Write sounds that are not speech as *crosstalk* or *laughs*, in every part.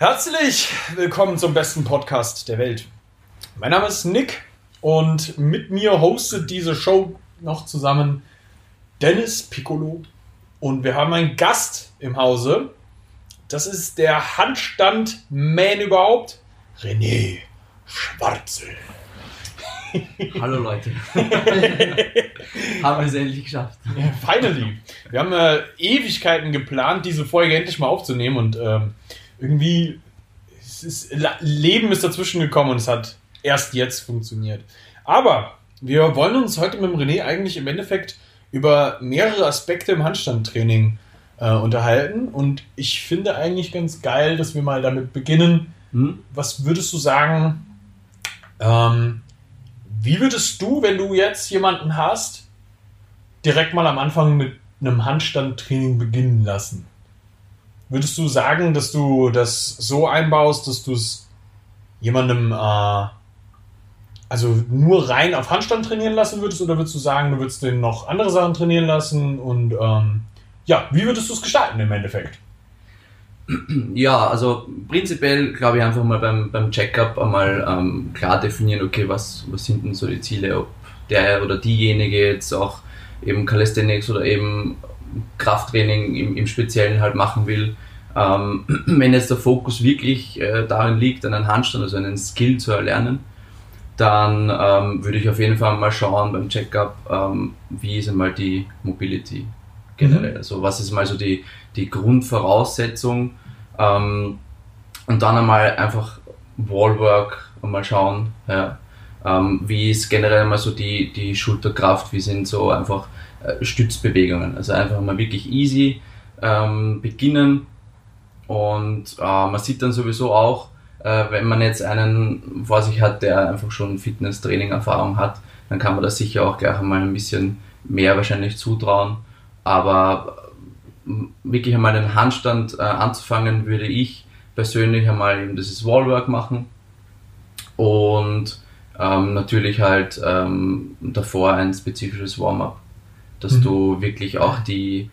Herzlich willkommen zum besten Podcast der Welt. Mein Name ist Nick und mit mir hostet diese Show noch zusammen Dennis Piccolo und wir haben einen Gast im Hause. Das ist der Handstand-Man überhaupt, René Schwarzel. *laughs* Hallo Leute. *laughs* haben wir es endlich geschafft. Finally. Wir haben äh, Ewigkeiten geplant, diese Folge endlich mal aufzunehmen und ähm, irgendwie ist, Leben ist dazwischen gekommen und es hat erst jetzt funktioniert. Aber wir wollen uns heute mit dem René eigentlich im Endeffekt über mehrere Aspekte im Handstandtraining äh, unterhalten und ich finde eigentlich ganz geil, dass wir mal damit beginnen. Hm? Was würdest du sagen? Ähm, wie würdest du, wenn du jetzt jemanden hast, direkt mal am Anfang mit einem Handstandtraining beginnen lassen? Würdest du sagen, dass du das so einbaust, dass du es jemandem äh, also nur rein auf Handstand trainieren lassen würdest oder würdest du sagen, du würdest den noch andere Sachen trainieren lassen und ähm, ja, wie würdest du es gestalten im Endeffekt? Ja, also prinzipiell glaube ich einfach mal beim, beim Checkup einmal ähm, klar definieren, okay, was, was sind denn so die Ziele, ob der oder diejenige jetzt auch eben Calisthenics oder eben Krafttraining im, im Speziellen halt machen will. Ähm, *clears throat* wenn jetzt der Fokus wirklich äh, darin liegt, einen Handstand, also einen Skill zu erlernen, dann ähm, würde ich auf jeden Fall mal schauen beim Checkup, ähm, wie ist einmal die Mobility generell. Mhm. Also was ist mal so die, die Grundvoraussetzung ähm, und dann einmal einfach Wallwork mal schauen, ja, ähm, wie ist generell mal so die, die Schulterkraft, wie sind so einfach äh, Stützbewegungen. Also einfach mal wirklich easy ähm, beginnen und äh, man sieht dann sowieso auch, äh, wenn man jetzt einen vor sich hat, der einfach schon Fitness-Training-Erfahrung hat, dann kann man das sicher auch gleich einmal ein bisschen mehr wahrscheinlich zutrauen. Aber wirklich einmal den Handstand äh, anzufangen, würde ich persönlich einmal eben dieses Wallwork machen und ähm, natürlich halt ähm, davor ein spezifisches Warm-up, dass mhm. du wirklich auch die,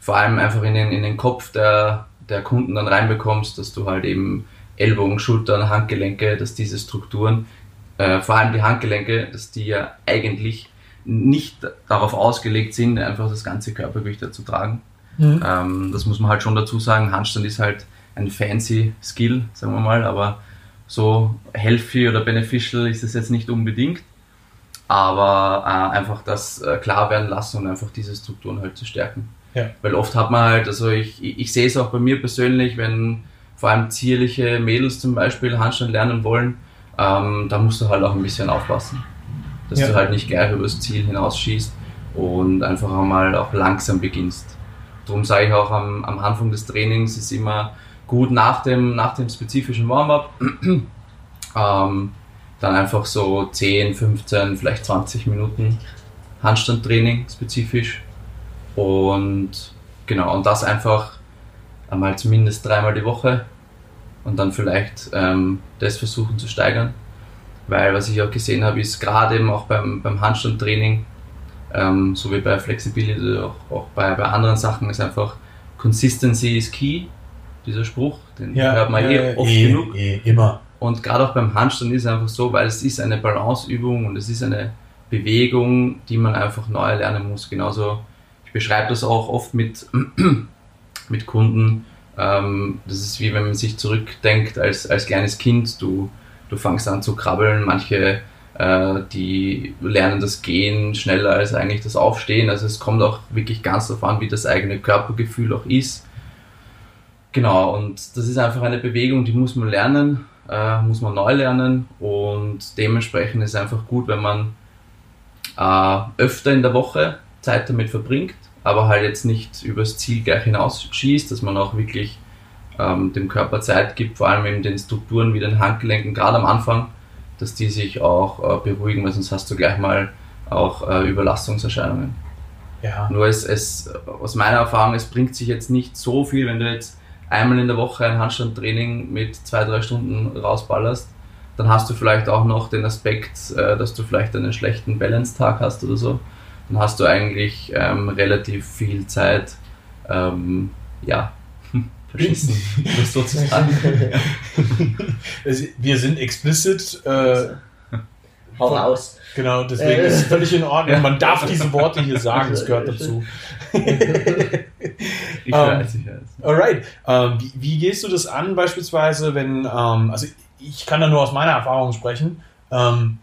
vor allem einfach in den, in den Kopf der, der Kunden dann reinbekommst, dass du halt eben Ellbogen, Schultern, Handgelenke, dass diese Strukturen, äh, vor allem die Handgelenke, dass die ja eigentlich nicht darauf ausgelegt sind, einfach das ganze Körpergewicht zu tragen, Mhm. Ähm, das muss man halt schon dazu sagen. Handstand ist halt ein fancy Skill, sagen wir mal, aber so healthy oder beneficial ist es jetzt nicht unbedingt. Aber äh, einfach das äh, klar werden lassen und einfach diese Strukturen halt zu stärken. Ja. Weil oft hat man halt, also ich, ich, ich sehe es auch bei mir persönlich, wenn vor allem zierliche Mädels zum Beispiel Handstand lernen wollen, ähm, da musst du halt auch ein bisschen aufpassen. Dass ja. du halt nicht gleich übers Ziel hinausschießt und einfach einmal auch langsam beginnst. Darum sage ich auch am, am Anfang des Trainings ist immer gut nach dem, nach dem spezifischen Warm-up. *clears throat* Ähm, dann einfach so 10, 15, vielleicht 20 Minuten Handstandtraining spezifisch. Und genau und das einfach einmal zumindest dreimal die Woche. Und dann vielleicht ähm, das versuchen zu steigern, weil was ich auch gesehen habe ist gerade eben auch beim, beim Handstandtraining ähm, so wie bei Flexibility, auch, auch bei, bei anderen Sachen ist einfach Consistency is key, dieser Spruch, den ja, hört man eh oft eh, genug. Eh, immer. Und gerade auch beim Handstand ist es einfach so, weil es ist eine Balanceübung und es ist eine Bewegung, die man einfach neu lernen muss. Genauso, ich beschreibe das auch oft mit, *clears throat* mit Kunden. Ähm, das ist wie wenn man sich zurückdenkt als, als kleines Kind. Du, du fangst an zu krabbeln, manche äh, die lernen das Gehen schneller als eigentlich das Aufstehen. Also es kommt auch wirklich ganz darauf an, wie das eigene Körpergefühl auch ist. Genau, und das ist einfach eine Bewegung, die muss man lernen, äh, muss man neu lernen und dementsprechend ist es einfach gut, wenn man äh, öfter in der Woche Zeit damit verbringt, aber halt jetzt nicht übers Ziel gleich hinaus schießt, dass man auch wirklich ähm, dem Körper Zeit gibt, vor allem in den Strukturen wie den Handgelenken, gerade am Anfang, dass die sich auch äh, beruhigen, weil sonst hast du gleich mal auch äh, Überlastungserscheinungen. Ja. Nur es, es, aus meiner Erfahrung, es bringt sich jetzt nicht so viel, wenn du jetzt einmal in der Woche ein Handstandtraining mit zwei, drei Stunden rausballerst, dann hast du vielleicht auch noch den Aspekt, äh, dass du vielleicht einen schlechten Balance-Tag hast oder so. Dann hast du eigentlich ähm, relativ viel Zeit, ähm, ja, *laughs* verschissen, *laughs* das sozusagen. *laughs* wir sind explicit. Äh, Hau raus. Genau, deswegen ist es völlig in Ordnung. Man darf diese Worte hier sagen, das gehört dazu. Ich weiß, ich weiß. Alright. Ähm, wie, wie, gehst du das an, beispielsweise, wenn, ähm, also ich kann da nur aus meiner Erfahrung sprechen. Ähm,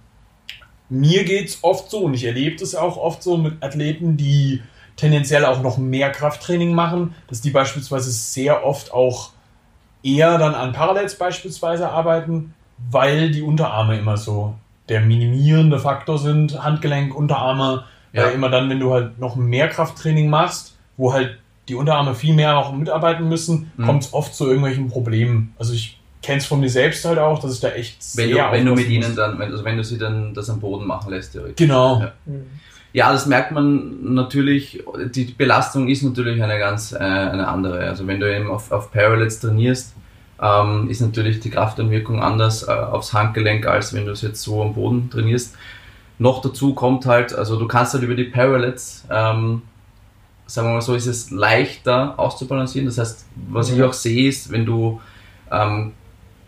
mir geht es oft so, und ich erlebe das auch oft so mit Athleten, die tendenziell auch noch mehr Krafttraining machen, dass die beispielsweise sehr oft auch eher dann an Parallels beispielsweise arbeiten, weil die Unterarme immer so der minimierende Faktor sind, Handgelenk, Unterarme, ja. weil immer dann, wenn du halt noch mehr Krafttraining machst, wo halt die Unterarme viel mehr auch mitarbeiten müssen, mhm. kommt es oft zu irgendwelchen Problemen. Also ich kenne es von mir selbst halt auch, dass ich da echt wenn sehr du, wenn du mit ihnen dann, wenn, also wenn du sie dann das am Boden machen lässt, theoretisch. Genau. Ja. Mhm. ja. das merkt man natürlich, die Belastung ist natürlich eine ganz äh, eine andere. Also wenn du eben auf, auf Parallels trainierst, ähm, ist natürlich die Kraftanwirkung anders äh, aufs Handgelenk, als wenn du es jetzt so am Boden trainierst. Noch dazu kommt halt, also du kannst halt über die Parallels, ähm, sagen wir mal so, ist es leichter auszubalancieren. Das heißt, was ich auch sehe, ist, wenn du ähm,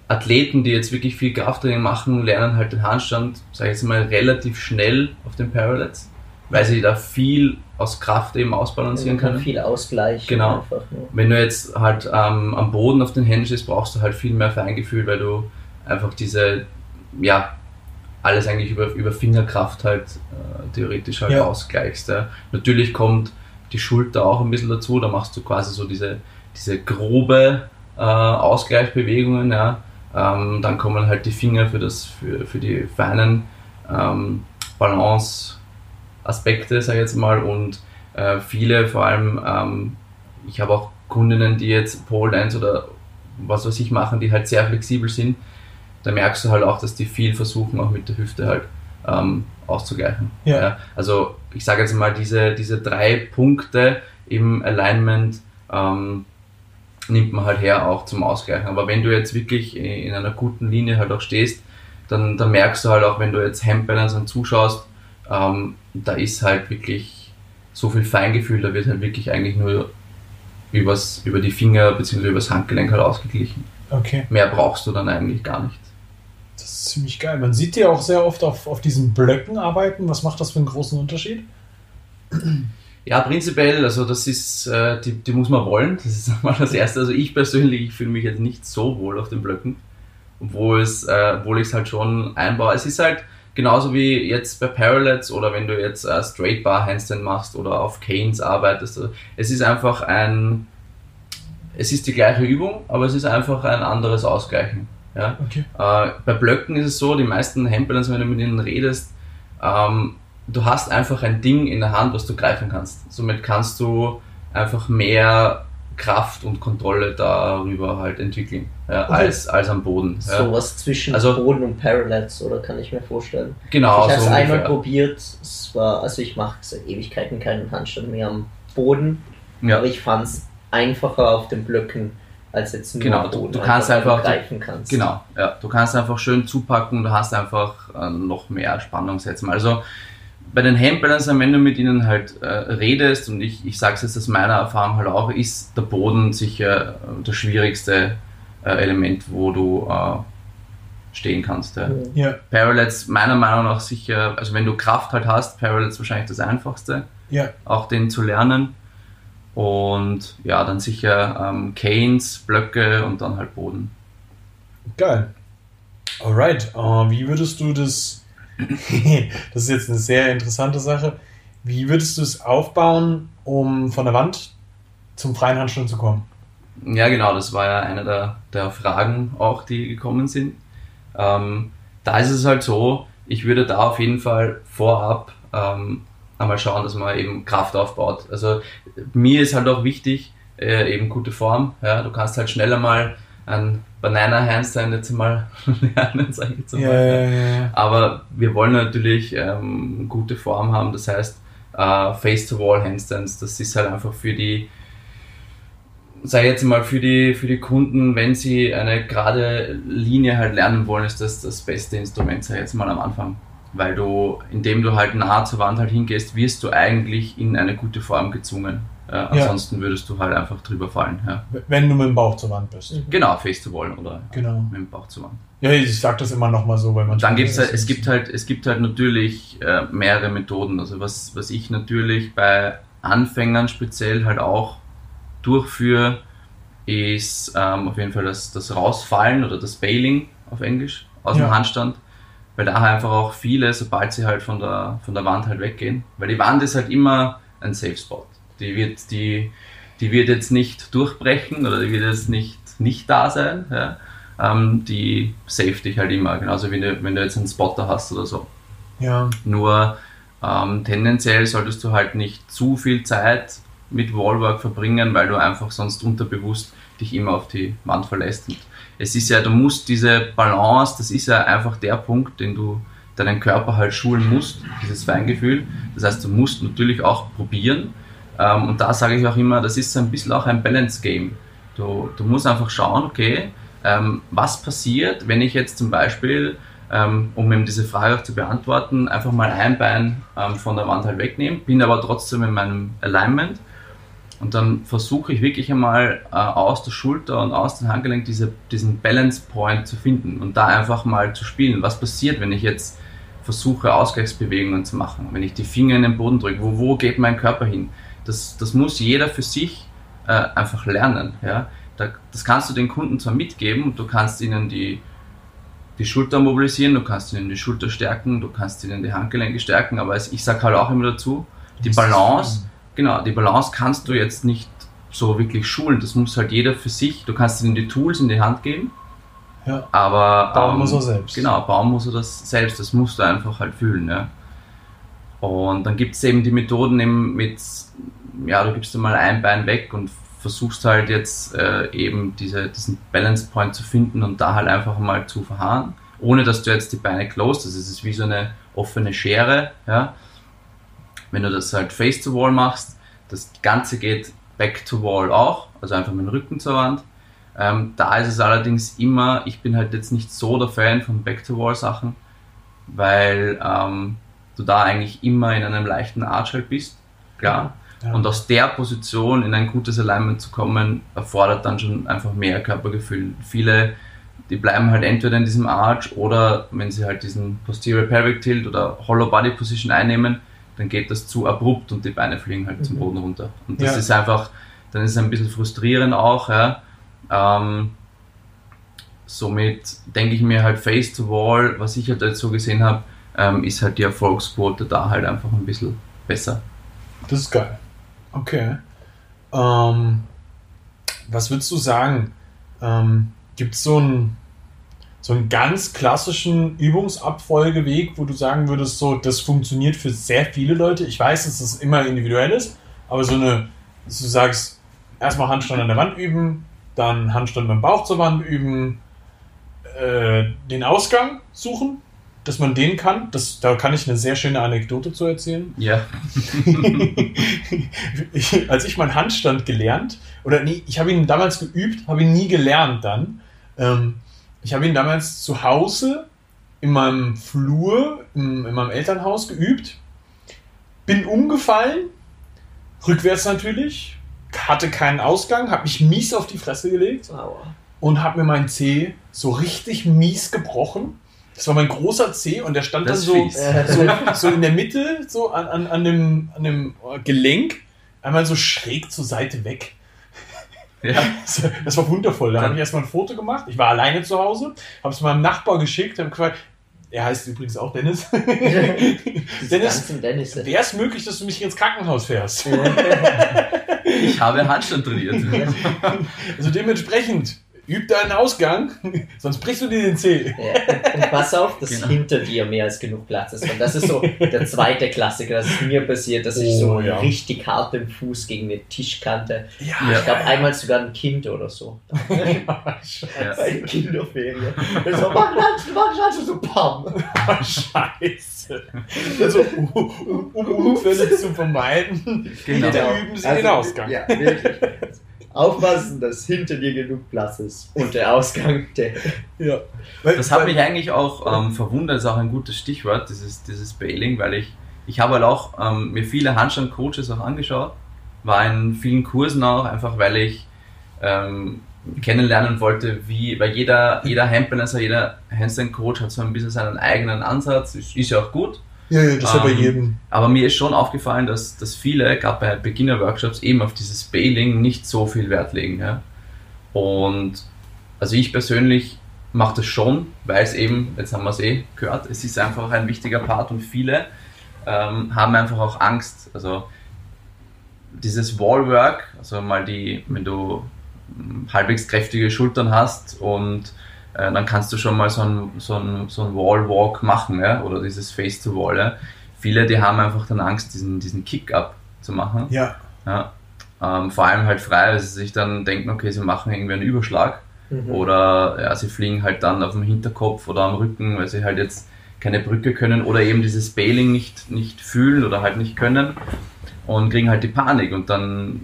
Athleten, die jetzt wirklich viel Krafttraining machen, lernen halt den Handstand, sage ich jetzt mal, relativ schnell auf den Parallels weil sie da viel aus Kraft eben ausbalancieren können. Viel Ausgleich. Genau. Einfach, ja. Wenn du jetzt halt ähm, am Boden auf den Händen stehst, brauchst du halt viel mehr Feingefühl, weil du einfach diese, ja, alles eigentlich über, über Fingerkraft halt äh, theoretisch halt ja. ausgleichst. Ja. Natürlich kommt die Schulter auch ein bisschen dazu, da machst du quasi so diese, diese grobe äh, Ausgleichsbewegungen, ja. Ähm, dann kommen halt die Finger für, das, für, für die feinen ähm, Balance Aspekte, sage ich jetzt mal, und äh, viele, vor allem, ähm, ich habe auch Kundinnen, die jetzt Pole Dance oder was weiß ich machen, die halt sehr flexibel sind. Da merkst du halt auch, dass die viel versuchen, auch mit der Hüfte halt ähm, auszugleichen. Ja. ja. Also ich sage jetzt mal, diese, diese drei Punkte im Alignment ähm, nimmt man halt her auch zum Ausgleichen. Aber wenn du jetzt wirklich in einer guten Linie halt auch stehst, dann, dann merkst du halt auch, wenn du jetzt Handbalance und zuschaust, ähm, da ist halt wirklich so viel Feingefühl, da wird halt wirklich eigentlich nur übers, über die Finger bzw. übers Handgelenk halt ausgeglichen. Okay. Mehr brauchst du dann eigentlich gar nicht. Das ist ziemlich geil. Man sieht die auch sehr oft auf, auf diesen Blöcken arbeiten. Was macht das für einen großen Unterschied? Ja, prinzipiell, also das ist, äh, die, die muss man wollen. Das ist *laughs* mal das Erste. Also ich persönlich, ich fühle mich jetzt nicht so wohl auf den Blöcken, obwohl es, äh, obwohl ich es halt schon einbaue. Es ist halt, Genauso wie jetzt bei Parallels oder wenn du jetzt äh, Straight Bar Handstand machst oder auf Canes arbeitest. Es ist einfach ein, es ist die gleiche Übung, aber es ist einfach ein anderes Ausgleichen. Ja? Okay. Äh, bei Blöcken ist es so, die meisten Handbalance, wenn du mit ihnen redest, ähm, du hast einfach ein Ding in der Hand, was du greifen kannst. Somit kannst du einfach mehr Kraft und Kontrolle darüber halt entwickeln, ja, okay. als, als am Boden. Ja. So was zwischen also, Boden und Parallels, oder kann ich mir vorstellen? Genau. Ich habe es so einmal probiert, es war, also ich mache seit Ewigkeiten keinen Handstand mehr am Boden, ja. aber ich fand es einfacher auf den Blöcken als jetzt nur genau, du, du kannst einfach greifen kannst. Genau, ja, du kannst einfach schön zupacken, du hast einfach äh, noch mehr Spannung setzen. Also bei den Handbalancern, wenn du mit ihnen halt äh, redest, und ich, ich sage es jetzt aus meiner Erfahrung halt auch, ist der Boden sicher äh, das schwierigste äh, Element, wo du äh, stehen kannst. Ja. ja. Parallels meiner Meinung nach sicher, also wenn du Kraft halt hast, Parallels wahrscheinlich das einfachste, ja. auch den zu lernen. Und ja, dann sicher ähm, Canes, Blöcke und dann halt Boden. Geil. Alright, uh, wie würdest du das *laughs* das ist jetzt eine sehr interessante Sache. Wie würdest du es aufbauen, um von der Wand zum freien Handstand zu kommen? Ja, genau, das war ja eine der, der Fragen auch, die gekommen sind. Ähm, da ist es halt so, ich würde da auf jeden Fall vorab ähm, einmal schauen, dass man eben Kraft aufbaut. Also mir ist halt auch wichtig, äh, eben gute Form. Ja, du kannst halt schneller mal ein Banana Handstand jetzt mal *laughs* lernen, sage ich jetzt mal. Ja, ja, ja. Aber wir wollen natürlich ähm, gute Form haben, das heißt äh, Face-to-Wall Handstands, das ist halt einfach für die, sage ich jetzt mal, für die, für die Kunden, wenn sie eine gerade Linie halt lernen wollen, ist das das beste Instrument, sage ich jetzt mal am Anfang. Weil du, indem du halt nah zur Wand halt hingehst, wirst du eigentlich in eine gute Form gezwungen. Äh, ansonsten ja. würdest du halt einfach drüber fallen. Ja. Wenn du mit dem Bauch zur Wand bist. Genau, face to wall oder genau. mit dem Bauch zur Wand. Ja, ich sag das immer nochmal so, weil man. Dann gibt's halt, es gibt halt, es gibt halt natürlich äh, mehrere Methoden. Also was, was ich natürlich bei Anfängern speziell halt auch durchführe, ist ähm, auf jeden Fall das, das Rausfallen oder das Bailing auf Englisch aus ja. dem Handstand. Weil da einfach auch viele, sobald sie halt von der, von der Wand halt weggehen, weil die Wand ist halt immer ein Safe Spot. Die wird, die, die wird jetzt nicht durchbrechen oder die wird jetzt nicht, nicht da sein. Ja? Ähm, die safe dich halt immer, genauso wie du, wenn du jetzt einen Spotter hast oder so. Ja. Nur ähm, tendenziell solltest du halt nicht zu viel Zeit mit Wallwork verbringen, weil du einfach sonst unterbewusst dich immer auf die Wand verlässt. Und es ist ja, du musst diese Balance, das ist ja einfach der Punkt, den du deinen Körper halt schulen musst, dieses Feingefühl. Das heißt, du musst natürlich auch probieren. Ähm, und da sage ich auch immer, das ist ein bisschen auch ein Balance-Game. Du, du musst einfach schauen, okay, ähm, was passiert, wenn ich jetzt zum Beispiel, ähm, um eben diese Frage auch zu beantworten, einfach mal ein Bein von der Wand halt wegnehme, bin aber trotzdem in meinem Alignment und dann versuche ich wirklich einmal äh, aus der Schulter und aus dem Handgelenk diese, diesen Balance Point zu finden und da einfach mal zu spielen. Was passiert, wenn ich jetzt versuche, Ausgleichsbewegungen zu machen, wenn ich die Finger in den Boden drücke? Wo, wo geht mein Körper hin? Das, das muss jeder für sich äh, einfach lernen. Ja? Da, das kannst du den Kunden zwar mitgeben und du kannst ihnen die, die Schulter mobilisieren, du kannst ihnen die Schulter stärken, du kannst ihnen die Handgelenke stärken, aber ich sage halt auch immer dazu, die Balance Genau, die Balance kannst du jetzt nicht so wirklich schulen. Das muss halt jeder für sich. Du kannst ihnen die Tools in die Hand geben. Ja. Aber bauen ähm, muss er selbst. Genau, bauen muss er das selbst. Das musst du einfach halt fühlen. Ja. Und dann gibt es eben die Methoden eben mit, ja, du gibst dir mal ein Bein weg und versuchst halt jetzt äh, eben diese, diesen Balance Point zu finden und da halt einfach mal zu verharren, ohne dass du jetzt die Beine closed. Also es ist wie so eine offene Schere. Ja. Wenn du das halt face to wall machst, das Ganze geht back to wall auch, also einfach mit dem Rücken zur Wand. Ähm, da ist es allerdings immer, ich bin halt jetzt nicht so der Fan von back to wall Sachen, weil ähm, du da eigentlich immer in einem leichten Arch halt bist, klar. Ja. Und aus der Position in ein gutes Alignment zu kommen, erfordert dann schon einfach mehr Körpergefühl. Viele, die bleiben halt entweder in diesem Arch oder wenn sie halt diesen Posterior Pelvic Tilt oder Hollow Body Position einnehmen, dann geht das zu abrupt und die Beine fliegen halt mhm. zum Boden runter. Und das ja. ist einfach, dann ist es ein bisschen frustrierend auch. Ja. Ähm, somit denke ich mir halt Face to Wall, was ich halt jetzt so gesehen habe, ähm, ist halt die Erfolgsquote da halt einfach ein bisschen besser. Das ist geil. Okay. Ähm, was würdest du sagen? Ähm, Gibt es so ein so einen ganz klassischen Übungsabfolgeweg, wo du sagen würdest, so, das funktioniert für sehr viele Leute. Ich weiß, dass das immer individuell ist, aber so eine, dass du sagst, erstmal Handstand an der Wand üben, dann Handstand dem Bauch zur Wand üben, äh, den Ausgang suchen, dass man den kann. Das, da kann ich eine sehr schöne Anekdote zu erzählen. Ja. *laughs* ich, als ich meinen Handstand gelernt, oder nee, ich habe ihn damals geübt, habe ihn nie gelernt dann. Ähm, ich habe ihn damals zu Hause in meinem Flur, in, in meinem Elternhaus geübt. Bin umgefallen, rückwärts natürlich, hatte keinen Ausgang, habe mich mies auf die Fresse gelegt Aua. und habe mir meinen Zeh so richtig mies gebrochen. Das war mein großer Zeh und der stand das dann so, so, so, in der Mitte, so an, an, an, dem, an dem Gelenk, einmal so schräg zur Seite weg. Ja. Das war wundervoll. Da habe ich erstmal ein Foto gemacht. Ich war alleine zu Hause, habe es meinem Nachbar geschickt, habe gefragt, er heißt übrigens auch Dennis. *laughs* Dennis, Dennis wäre es möglich, dass du mich ins Krankenhaus fährst? *laughs* ich habe Handstand trainiert. Also dementsprechend, üb deinen Ausgang, *laughs* sonst brichst du dir den Zeh. Ja. Und pass auf, dass genau. hinter dir mehr als genug Platz ist. Und das ist so der zweite Klassiker, das ist mir passiert, dass ich so oh, ja. richtig hart den Fuß gegen eine Tischkante. Ja. Ich glaube einmal sogar ein Kind oder so. Ja, scheiße. Eine Kinderferie. So, mach Handstand, mach Handstand, so pam. Oh, *laughs* scheiße. Also, um, um Unfälle zu vermeiden, genau. üben sie also, den Ausgang. Ja, wirklich. Aufpassen, dass hinter dir genug Platz ist und der Ausgang der. Ja. Das hat mich eigentlich auch ähm, verwundert, ist auch ein gutes Stichwort, dieses, dieses Bailing, weil ich, ich habe halt auch ähm, mir viele Handstand-Coaches auch angeschaut, war in vielen Kursen auch, einfach weil ich ähm, kennenlernen wollte, wie, weil jeder, jeder Handbalancer, jeder Handstand-Coach hat so ein bisschen seinen eigenen Ansatz, ist, ist ja auch gut. Ja, ja, das ähm, bei jedem. Aber mir ist schon aufgefallen, dass, dass viele, gerade bei Beginner-Workshops, eben auf dieses Bailing nicht so viel Wert legen. Ja? Und also ich persönlich mache das schon, weil es eben, jetzt haben wir es eh gehört, es ist einfach ein wichtiger Part und viele ähm, haben einfach auch Angst. Also dieses Wallwork, also mal die, wenn du hm, halbwegs kräftige Schultern hast und äh, dann kannst du schon mal so ein, so ein, so ein Wall-Walk machen ja? oder dieses Face-to-Wall. Ja? Viele, die haben einfach dann Angst, diesen, diesen Kick-Up zu machen. Ja. ja? Ähm, vor allem halt frei, weil sie sich dann denken, okay, sie machen irgendwie einen Überschlag mhm. oder ja, sie fliegen halt dann auf dem Hinterkopf oder am Rücken, weil sie halt jetzt keine Brücke können oder eben dieses Bailing nicht, nicht fühlen oder halt nicht können und kriegen halt die Panik und dann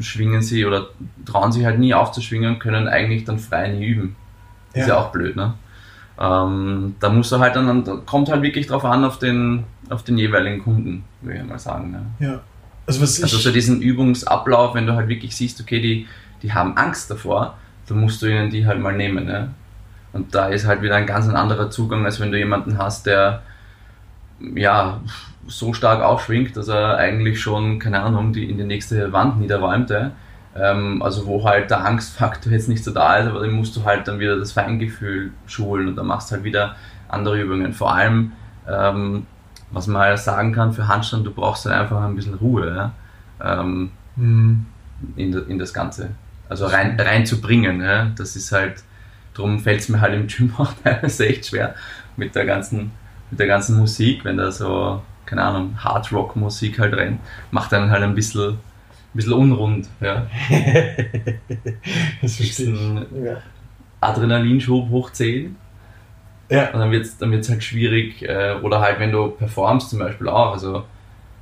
schwingen sie oder trauen sich halt nie aufzuschwingen, können eigentlich dann frei nie üben. Ist ja, auch blöd, ne? Ähm, da musst du halt dann, da kommt halt wirklich drauf an auf den, auf den jeweiligen Kunden, würde ich mal sagen. Ne? Ja. Also, was also so diesen Übungsablauf, wenn du halt wirklich siehst, okay, die, die haben Angst davor, dann musst du ihnen die halt mal nehmen. Ne? Und da ist halt wieder ein ganz anderer Zugang, als wenn du jemanden hast, der ja so stark aufschwingt, dass er eigentlich schon, keine Ahnung, die in die nächste Wand niederräumte. Ähm, also wo halt der Angstfaktor *laughs* jetzt nicht so da ist, aber dann musst du halt dann wieder das Feingefühl schulen und dann machst du halt wieder andere Übungen. Vor allem, ähm, was man halt sagen kann für Handstand, du brauchst halt einfach ein bisschen Ruhe ja? ähm, mhm. in, in, das Ganze. Also rein, reinzubringen. Ja? Das ist halt, darum fällt es mir halt im Gym *laughs* auch teilweise echt schwer mit der ganzen, mit der ganzen Musik, wenn da so, keine Ahnung, Hard Rock Musik halt rennt, macht dann halt ein bisschen bisschen unrund. Ja. *laughs* das ist ein ja. Adrenalinschub hoch 10. Ja. Und dann wird es dann wird's halt schwierig. Äh, oder halt, wenn du performst zum Beispiel auch. Also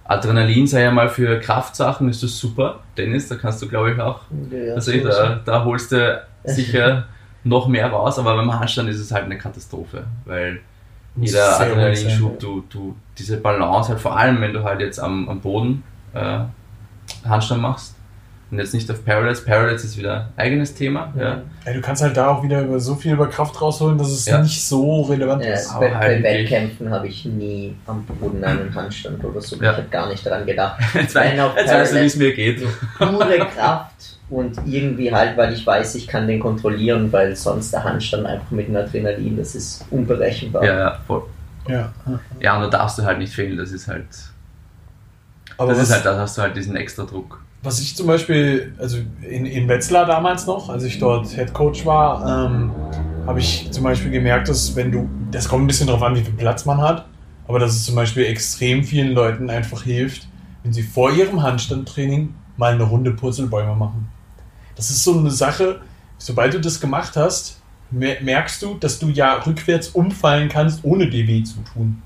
Adrenalin sei ja mal für Kraftsachen ist das super. Dennis, da kannst du glaube ich auch. Ja, also so da, da holst du sicher *laughs* noch mehr raus, aber beim Handstand ist es halt eine Katastrophe, weil jeder Adrenalinschub, du, du, diese Balance halt vor allem, wenn du halt jetzt am, am Boden äh, Handstand machst. Und jetzt nicht auf Parallels. Parallels ist wieder ein eigenes Thema. Ja. ja. du kannst halt da auch wieder über so viel über Kraft rausholen, dass es ja. nicht so relevant ja, ist. Bei, bei Wettkämpfen habe ich nie am Boden einen *laughs* Handstand oder so. Ja. Ich habe gar nicht daran gedacht. *laughs* jetzt weißt du, wie es mir geht. Pure Kraft und irgendwie halt, weil ich weiß, ich kann den kontrollieren, weil sonst der Handstand einfach mit dem Adrenalin, das ist unberechenbar. Ja, ja, voll. Ja. ja, und da darfst du halt nicht fehlen, das ist halt aber das was, ist halt, da hast du halt diesen extra Druck. Was ich zum Beispiel, also in, in Wetzlar damals noch, als ich dort Head Coach war, ähm, habe ich zum Beispiel gemerkt, dass wenn du, das kommt ein bisschen darauf an, wie viel Platz man hat, aber dass es zum Beispiel extrem vielen Leuten einfach hilft, wenn sie vor ihrem Handstandtraining mal eine Runde Purzelbäume machen. Das ist so eine Sache, sobald du das gemacht hast, merkst du, dass du ja rückwärts umfallen kannst, ohne dir weh zu tun.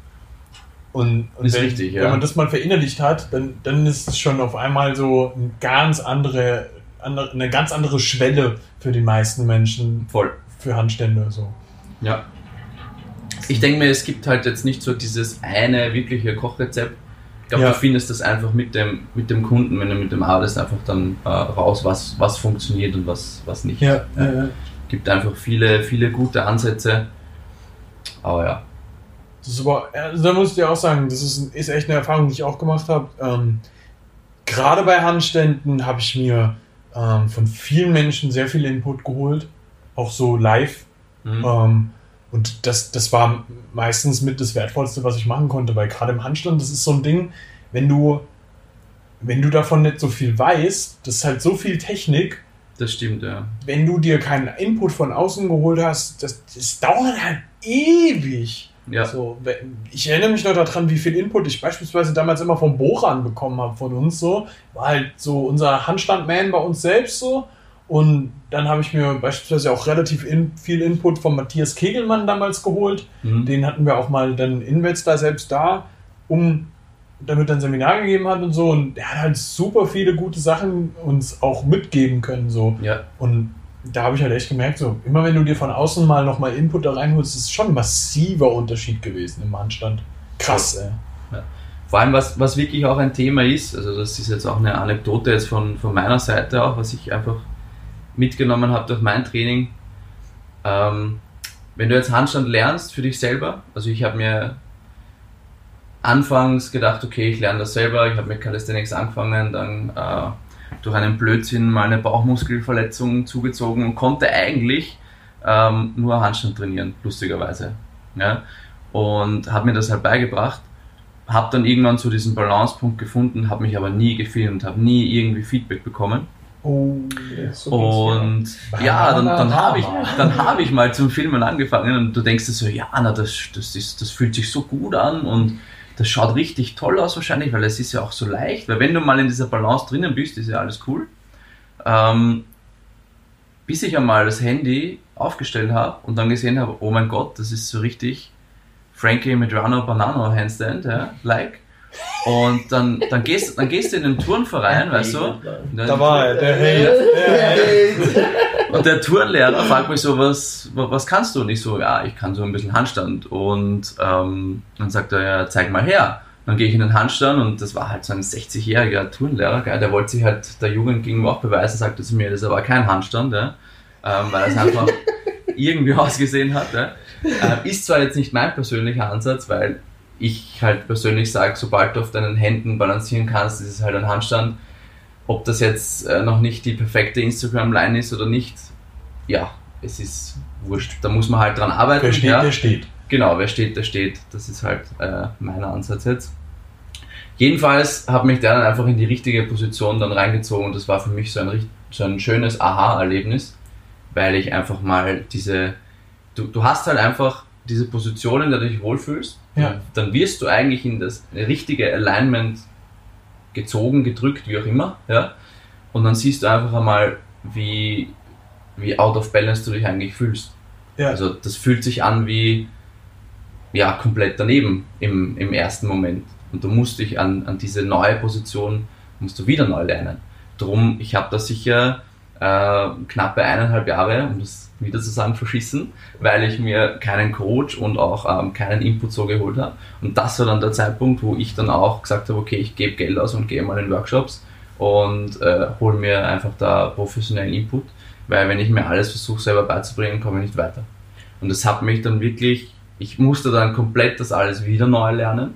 Und, und ist wenn, richtig, ja. wenn man das mal verinnerlicht hat, dann, dann ist es schon auf einmal so eine ganz andere, andere, eine ganz andere Schwelle für die meisten Menschen. Voll. Für Handstände. So. Ja. Ich denke mir, es gibt halt jetzt nicht so dieses eine wirkliche Kochrezept. Ich glaube, ja. du findest das einfach mit dem, mit dem Kunden, wenn du mit dem arbeitest, einfach dann äh, raus, was, was funktioniert und was, was nicht. Ja, ja. Gibt einfach viele, viele gute Ansätze. Aber ja, das ist aber, also da muss ich dir auch sagen, das ist, ist echt eine Erfahrung, die ich auch gemacht habe. Ähm, gerade bei Handständen habe ich mir ähm, von vielen Menschen sehr viel Input geholt, auch so live. Mhm. Ähm, und das, das war meistens mit das Wertvollste, was ich machen konnte, weil gerade im Handstand, das ist so ein Ding, wenn du, wenn du davon nicht so viel weißt, das ist halt so viel Technik. Das stimmt, ja. Wenn du dir keinen Input von außen geholt hast, das, das dauert halt ewig. Ja. So, ich erinnere mich noch daran, wie viel Input ich beispielsweise damals immer vom Boran bekommen habe von uns so. War halt so unser Handstandman bei uns selbst so. Und dann habe ich mir beispielsweise auch relativ in, viel Input von Matthias Kegelmann damals geholt. Mhm. Den hatten wir auch mal dann in Wetzlar selbst da, um damit ein Seminar gegeben hat und so und er hat halt super viele gute Sachen uns auch mitgeben können so. Ja. Und da habe ich halt echt gemerkt, so immer wenn du dir von außen mal nochmal Input da reinholst, ist es schon ein massiver Unterschied gewesen im Handstand. Krass, ey. Ja. Vor allem, was, was wirklich auch ein Thema ist, also das ist jetzt auch eine Anekdote jetzt von, von meiner Seite auch, was ich einfach mitgenommen habe durch mein Training. Ähm, wenn du jetzt Handstand lernst für dich selber, also ich habe mir anfangs gedacht, okay, ich lerne das selber, ich habe mit Calisthenics angefangen, dann äh, durch einen Blödsinn mal eine Bauchmuskelverletzung zugezogen und konnte eigentlich ähm, nur Handstand trainieren, lustigerweise. Ja? Und habe mir das halt beigebracht, habe dann irgendwann zu diesem Balancepunkt gefunden, habe mich aber nie gefilmt, habe nie irgendwie Feedback bekommen. Oh, so und ja, dann, dann habe ich, dann hab ich mal zum Filmen angefangen und du denkst dir so, ja, na, das, das, ist, das fühlt sich so gut an und das schaut richtig toll aus wahrscheinlich, weil es ist ja auch so leicht, weil wenn du mal in dieser Balance drinnen bist, ist ja alles cool. Ähm, bis ich einmal das Handy aufgestellt habe und dann gesehen habe, oh mein Gott, das ist so richtig Frankie Medrano Banano Handstand, ja, like. Und dann, dann, gehst, dann gehst du in den Turnverein, weißt du? Da war er, der *laughs* Hate. *laughs* Und der Turnlehrer fragt mich so, was, was kannst du? Und ich so, ja, ich kann so ein bisschen Handstand. Und ähm, dann sagt er, ja, zeig mal her. Dann gehe ich in den Handstand und das war halt so ein 60-jähriger Turnlehrer, gell? der wollte sich halt der Jugend gegenüber auch beweisen, sagte zu mir, das aber kein Handstand, ja? ähm, weil es einfach *laughs* irgendwie ausgesehen hat. Ja? Äh, ist zwar jetzt nicht mein persönlicher Ansatz, weil ich halt persönlich sage, sobald du auf deinen Händen balancieren kannst, ist es halt ein Handstand ob das jetzt äh, noch nicht die perfekte Instagram-Line ist oder nicht, ja, es ist wurscht. Da muss man halt dran arbeiten. Wer steht, ja. der steht. Genau, wer steht, der steht. Das ist halt äh, mein Ansatz jetzt. Jedenfalls hat mich der dann einfach in die richtige Position dann reingezogen und das war für mich so ein, so ein schönes Aha-Erlebnis, weil ich einfach mal diese, du, du hast halt einfach diese Position, in der du dich wohlfühlst, ja. dann wirst du eigentlich in das richtige Alignment gezogen, gedrückt, wie auch immer. Ja? Und dann siehst du einfach einmal, wie, wie out of balance du dich eigentlich fühlst. Ja. Also das fühlt sich an wie ja, komplett daneben im, im ersten Moment. Und du musst dich an, an diese neue Position, musst du wieder neu lernen. Drum, ich habe da sicher äh, knappe eineinhalb Jahre, um das wieder zu sagen, verschissen, weil ich mir keinen Coach und auch ähm, keinen Input so geholt habe. Und das war dann der Zeitpunkt, wo ich dann auch gesagt habe, okay, ich gebe Geld aus und gehe mal in Workshops und äh, hole mir einfach da professionellen Input, weil wenn ich mir alles versuche selber beizubringen, komme ich nicht weiter. Und das hat mich dann wirklich, ich musste dann komplett das alles wieder neu lernen,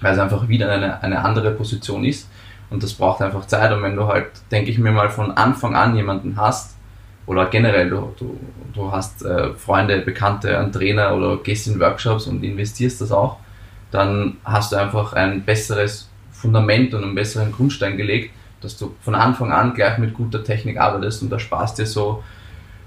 weil es einfach wieder eine, eine andere Position ist. Und das braucht einfach Zeit. Und wenn du halt, denke ich mir mal, von Anfang an jemanden hast, oder generell, du, du, du hast äh, Freunde, Bekannte, einen Trainer oder gehst in Workshops und investierst das auch, dann hast du einfach ein besseres Fundament und einen besseren Grundstein gelegt, dass du von Anfang an gleich mit guter Technik arbeitest und da sparst dir so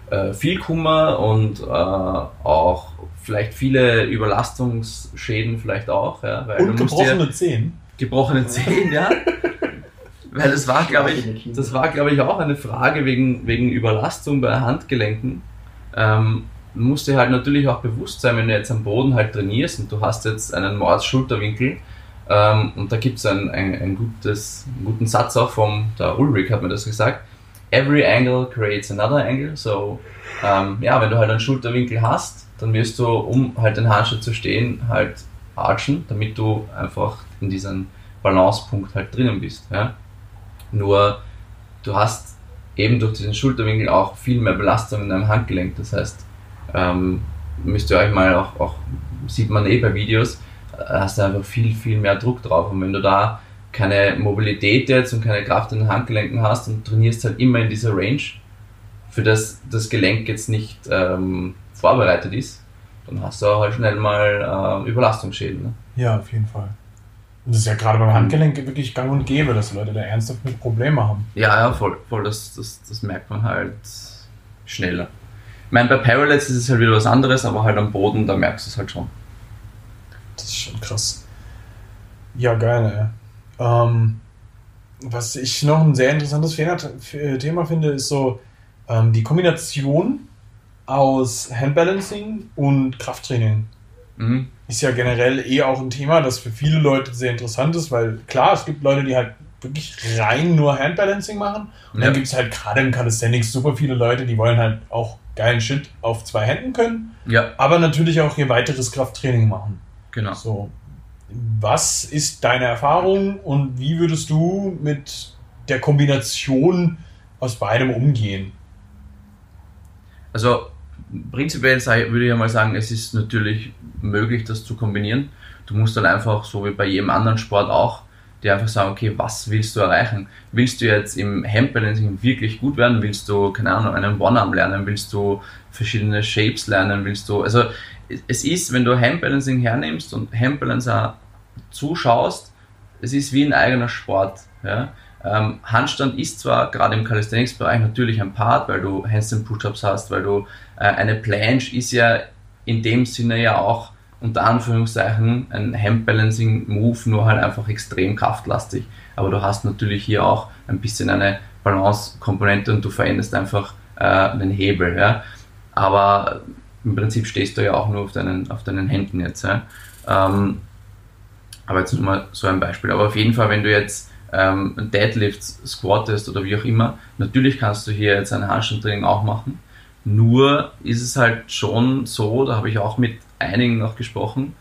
äh, viel Kummer und äh, auch vielleicht viele Überlastungsschäden vielleicht auch. Ja, weil und gebrochene Zehen. Gebrochene Zehen, ja. *laughs* Weil das war, glaube ich, das war, glaube ich, auch eine Frage wegen, wegen Überlastung bei Handgelenken. Ähm, musst dir halt natürlich auch bewusst sein, wenn du jetzt am Boden halt trainierst und du hast jetzt einen Mords-Schulterwinkel, ähm, und da gibt es ein, ein, ein gutes, einen guten Satz auch vom, der Ulrich hat mir das gesagt, every angle creates another angle, so, ähm, ja, wenn du halt einen Schulterwinkel hast, dann wirst du, um halt den Handstand zu stehen, halt archen, damit du einfach in diesem Balancepunkt halt drinnen bist, ja. Nur du hast eben durch diesen Schulterwinkel auch viel mehr Belastung in deinem Handgelenk. Das heißt, ähm, müsst ihr euch mal auch, auch, sieht man eh bei Videos, äh, hast du einfach viel, viel mehr Druck drauf. Und wenn du da keine Mobilität jetzt und keine Kraft in den Handgelenken hast und trainierst halt immer in dieser Range, für das das Gelenk jetzt nicht ähm, vorbereitet ist, dann hast du auch halt schnell mal äh, Überlastungsschäden. Ne? Ja, auf jeden Fall. Das ist ja gerade beim Handgelenk wirklich gang und gäbe, dass Leute da ernsthaft mit Probleme haben. Ja, ja, voll. voll das, das, das merkt man halt schneller. Ich meine, bei Parallels ist es halt wieder was anderes, aber halt am Boden, da merkst du es halt schon. Das ist schon krass. Ja, geil, ey. Ähm, was ich noch ein sehr interessantes Thema finde, ist so ähm, die Kombination aus Handbalancing und Krafttraining. Mhm. Ist ja generell eh auch ein Thema, das für viele Leute sehr interessant ist, weil klar, es gibt Leute, die halt wirklich rein nur Handbalancing machen. Und ja. dann gibt es halt gerade im Calisthenics super viele Leute, die wollen halt auch geilen Shit auf zwei Händen können. Ja. Aber natürlich auch ihr weiteres Krafttraining machen. Genau. So. Was ist deine Erfahrung und wie würdest du mit der Kombination aus beidem umgehen? Also prinzipiell würde ich mal sagen, es ist natürlich möglich, das zu kombinieren. Du musst dann einfach, so wie bei jedem anderen Sport auch, dir einfach sagen, okay, was willst du erreichen? Willst du jetzt im Handbalancing wirklich gut werden? Willst du, keine Ahnung, einen One-Arm lernen? Willst du verschiedene Shapes lernen? Willst du, also es ist, wenn du Handbalancing hernimmst und Handbalancer zuschaust, es ist wie ein eigener Sport. Ja? Ähm, Handstand ist zwar gerade im Calisthenics-Bereich natürlich ein Part, weil du Handstand Push-Ups hast, weil du eine Planche ist ja in dem Sinne ja auch unter Anführungszeichen ein Handbalancing-Move, nur halt einfach extrem kraftlastig. Aber du hast natürlich hier auch ein bisschen eine Balance-Komponente und du veränderst einfach äh, den Hebel. Ja? Aber im Prinzip stehst du ja auch nur auf deinen, auf deinen Händen jetzt. Ja? Ähm, aber jetzt nur mal so ein Beispiel. Aber auf jeden Fall, wenn du jetzt ähm, Deadlifts squattest oder wie auch immer, natürlich kannst du hier jetzt ein Handstandtraining auch machen. Nur ist es halt schon so, da habe ich auch mit einigen noch gesprochen.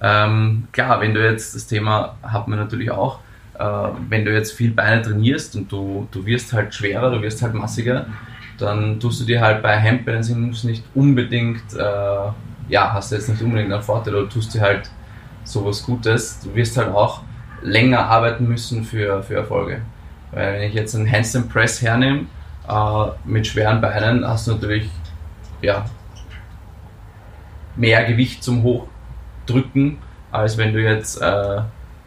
Ähm, klar, wenn du jetzt das Thema hat man natürlich auch, äh, wenn du jetzt viel Beine trainierst und du, du wirst halt schwerer, du wirst halt massiger, dann tust du dir halt bei Handbalancing Moves nicht unbedingt, äh, ja, hast du jetzt nicht unbedingt einen Vorteil oder tust dir halt sowas Gutes. Du wirst halt auch länger arbeiten müssen für, für Erfolge. Weil wenn ich jetzt einen Handstand Press hernehme, äh, mit schweren Beinen, hast du natürlich ja, mehr Gewicht zum Hochdrücken, als wenn du jetzt äh,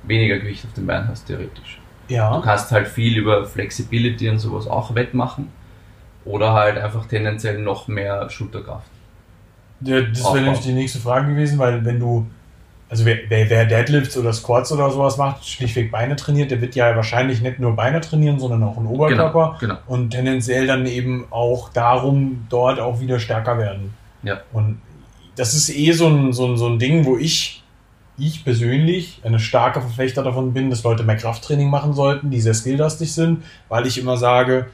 weniger Gewicht auf den Beinen hast, theoretisch. Ja. Du kannst halt viel über Flexibility und sowas auch wettmachen. Oder halt einfach tendenziell noch mehr Schulterkraft. Ja, das wäre nämlich die nächste Frage gewesen, weil wenn du, also wer, wer, wer Deadlifts oder Squats oder sowas macht, schlichtweg Beine trainiert, der wird ja wahrscheinlich nicht nur Beine trainieren, sondern auch einen Oberkörper. Genau, genau. Und tendenziell dann eben auch darum dort auch wieder stärker werden. Ja. Und das ist eh so ein, so ein, so ein Ding, wo ich, ich persönlich eine starke Verfechter davon bin, dass Leute mehr Krafttraining machen sollten, die sehr skilllastig sind, weil ich immer sage,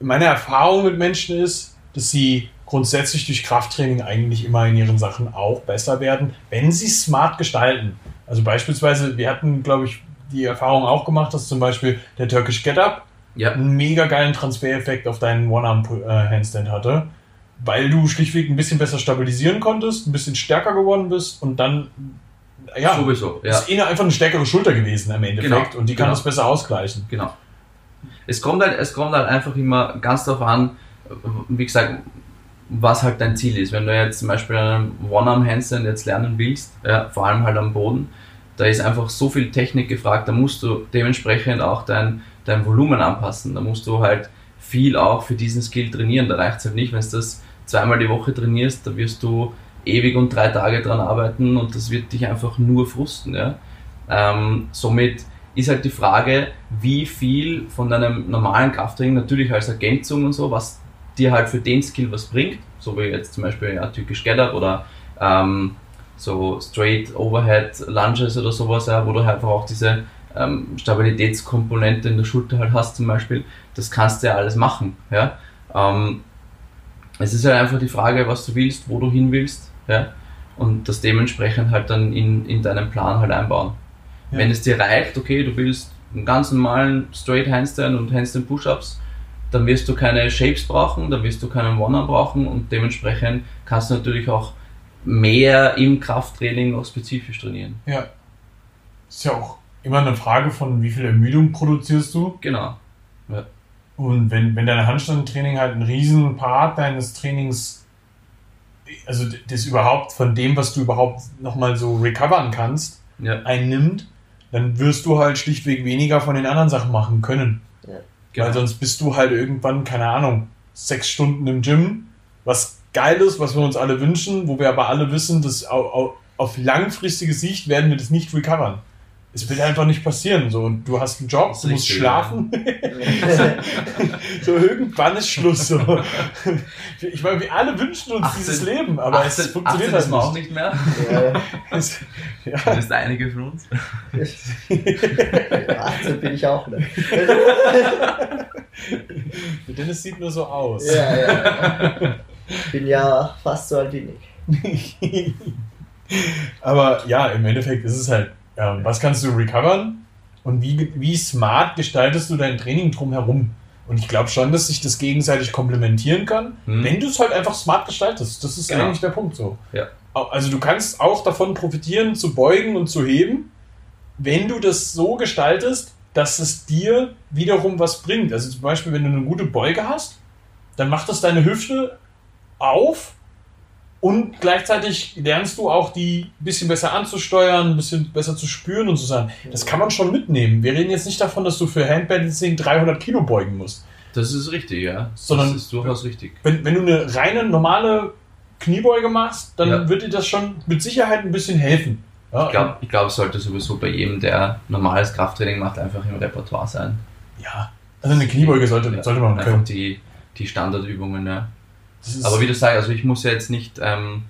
meine Erfahrung mit Menschen ist, dass sie grundsätzlich durch Krafttraining eigentlich immer in ihren Sachen auch besser werden, wenn sie smart gestalten. Also beispielsweise, wir hatten, glaube ich, die Erfahrung auch gemacht, dass zum Beispiel der Turkish Get Up ja. einen mega geilen Transfereffekt auf deinen One-Arm-Handstand hatte weil du schlichtweg ein bisschen besser stabilisieren konntest, ein bisschen stärker geworden bist und dann ja, sowieso. Ja. Ist eh einfach eine stärkere Schulter gewesen im Endeffekt genau, und die kann genau. das besser ausgleichen. Genau. Es kommt halt, es kommt halt einfach immer ganz darauf an, wie gesagt, was halt dein Ziel ist. Wenn du jetzt zum Beispiel einen One-Arm-Handstand jetzt lernen willst, ja, vor allem halt am Boden, da ist einfach so viel Technik gefragt, da musst du dementsprechend auch dein, dein Volumen anpassen. Da musst du halt viel auch für diesen Skill trainieren. Da reicht es halt nicht, wenn es das zweimal die Woche trainierst, da wirst du ewig und drei Tage dran arbeiten und das wird dich einfach nur frusten. Ja? Ähm, somit ist halt die Frage, wie viel von deinem normalen Krafttraining natürlich als Ergänzung und so, was dir halt für den Skill was bringt, so wie jetzt zum Beispiel ja, typisch Get Up oder ähm, so Straight Overhead Lunges oder sowas, ja, wo du halt einfach auch diese ähm, Stabilitätskomponente in der Schulter halt hast zum Beispiel, das kannst du ja alles machen. Ja? Ähm, es ist halt einfach die Frage, was du willst, wo du hin willst, ja, und das dementsprechend halt dann in, in deinen Plan halt einbauen. Ja. Wenn es dir reicht, okay, du willst einen ganz normalen Straight Handstand und Handstand Push-Ups, dann wirst du keine Shapes brauchen, dann wirst du keinen One-Arm brauchen und dementsprechend kannst du natürlich auch mehr im Krafttraining noch spezifisch trainieren. Ja. Ist ja auch immer eine Frage von, wie viel Ermüdung produzierst du. Genau. Ja. Und wenn, wenn dein Handstandtraining halt ein riesen Part deines Trainings, also das überhaupt von dem, was du überhaupt nochmal so recovern kannst, ja. einnimmt, dann wirst du halt schlichtweg weniger von den anderen Sachen machen können. Genau. Weil sonst bist du halt irgendwann, keine Ahnung, sechs Stunden im Gym, was geil ist, was wir uns alle wünschen, wo wir aber alle wissen, dass auf langfristige Sicht werden wir das nicht recovern. Es wird einfach nicht passieren. So, und du hast einen Job, du musst schlafen. *laughs* so irgendwann ist Schluss. So. Ich meine, wir alle wünschen uns 18, dieses Leben, aber 18, es funktioniert 18 halt nicht. auch nicht mehr. Ja. Es, ja. Das ist einige von uns. 18 bin ich auch *laughs* nicht. Denn es sieht nur so aus. Ja, ja. Ich bin ja fast so alt wie Nick. *laughs* aber ja, im Endeffekt ist es halt ähm, was kannst du recovern und wie, wie smart gestaltest du dein Training drumherum? Und ich glaube schon, dass sich das gegenseitig komplementieren kann, hm. wenn du es halt einfach smart gestaltest. Das ist genau. eigentlich der Punkt so. Ja. Also du kannst auch davon profitieren, zu beugen und zu heben, wenn du das so gestaltest, dass es dir wiederum was bringt. Also zum Beispiel, wenn du eine gute Beuge hast, dann macht das deine Hüfte auf und gleichzeitig lernst du auch, die ein bisschen besser anzusteuern, ein bisschen besser zu spüren und zu sagen. Das kann man schon mitnehmen. Wir reden jetzt nicht davon, dass du für Handbalancing 300 Kilo beugen musst. Das ist richtig, ja. Sondern das ist durchaus richtig. Wenn, wenn du eine reine, normale Kniebeuge machst, dann ja. wird dir das schon mit Sicherheit ein bisschen helfen. Ja, ich glaube, ich glaub, es sollte sowieso bei jedem, der normales Krafttraining macht, einfach im Repertoire sein. Ja, also eine Kniebeuge sollte, sollte man können. Einfach die, die Standardübungen, ja. Aber wie du sagst, also ich muss ja jetzt nicht ähm,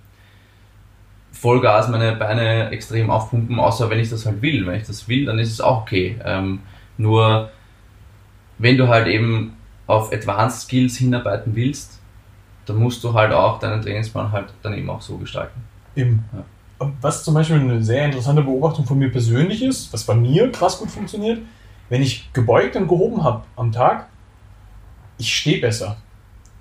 Vollgas meine Beine extrem aufpumpen, außer wenn ich das halt will. Wenn ich das will, dann ist es auch okay. Ähm, nur wenn du halt eben auf Advanced Skills hinarbeiten willst, dann musst du halt auch deinen Trainingsplan halt dann eben auch so gestalten. Eben. Ja. Was zum Beispiel eine sehr interessante Beobachtung von mir persönlich ist, was bei mir krass gut funktioniert, wenn ich gebeugt und gehoben habe am Tag, ich stehe besser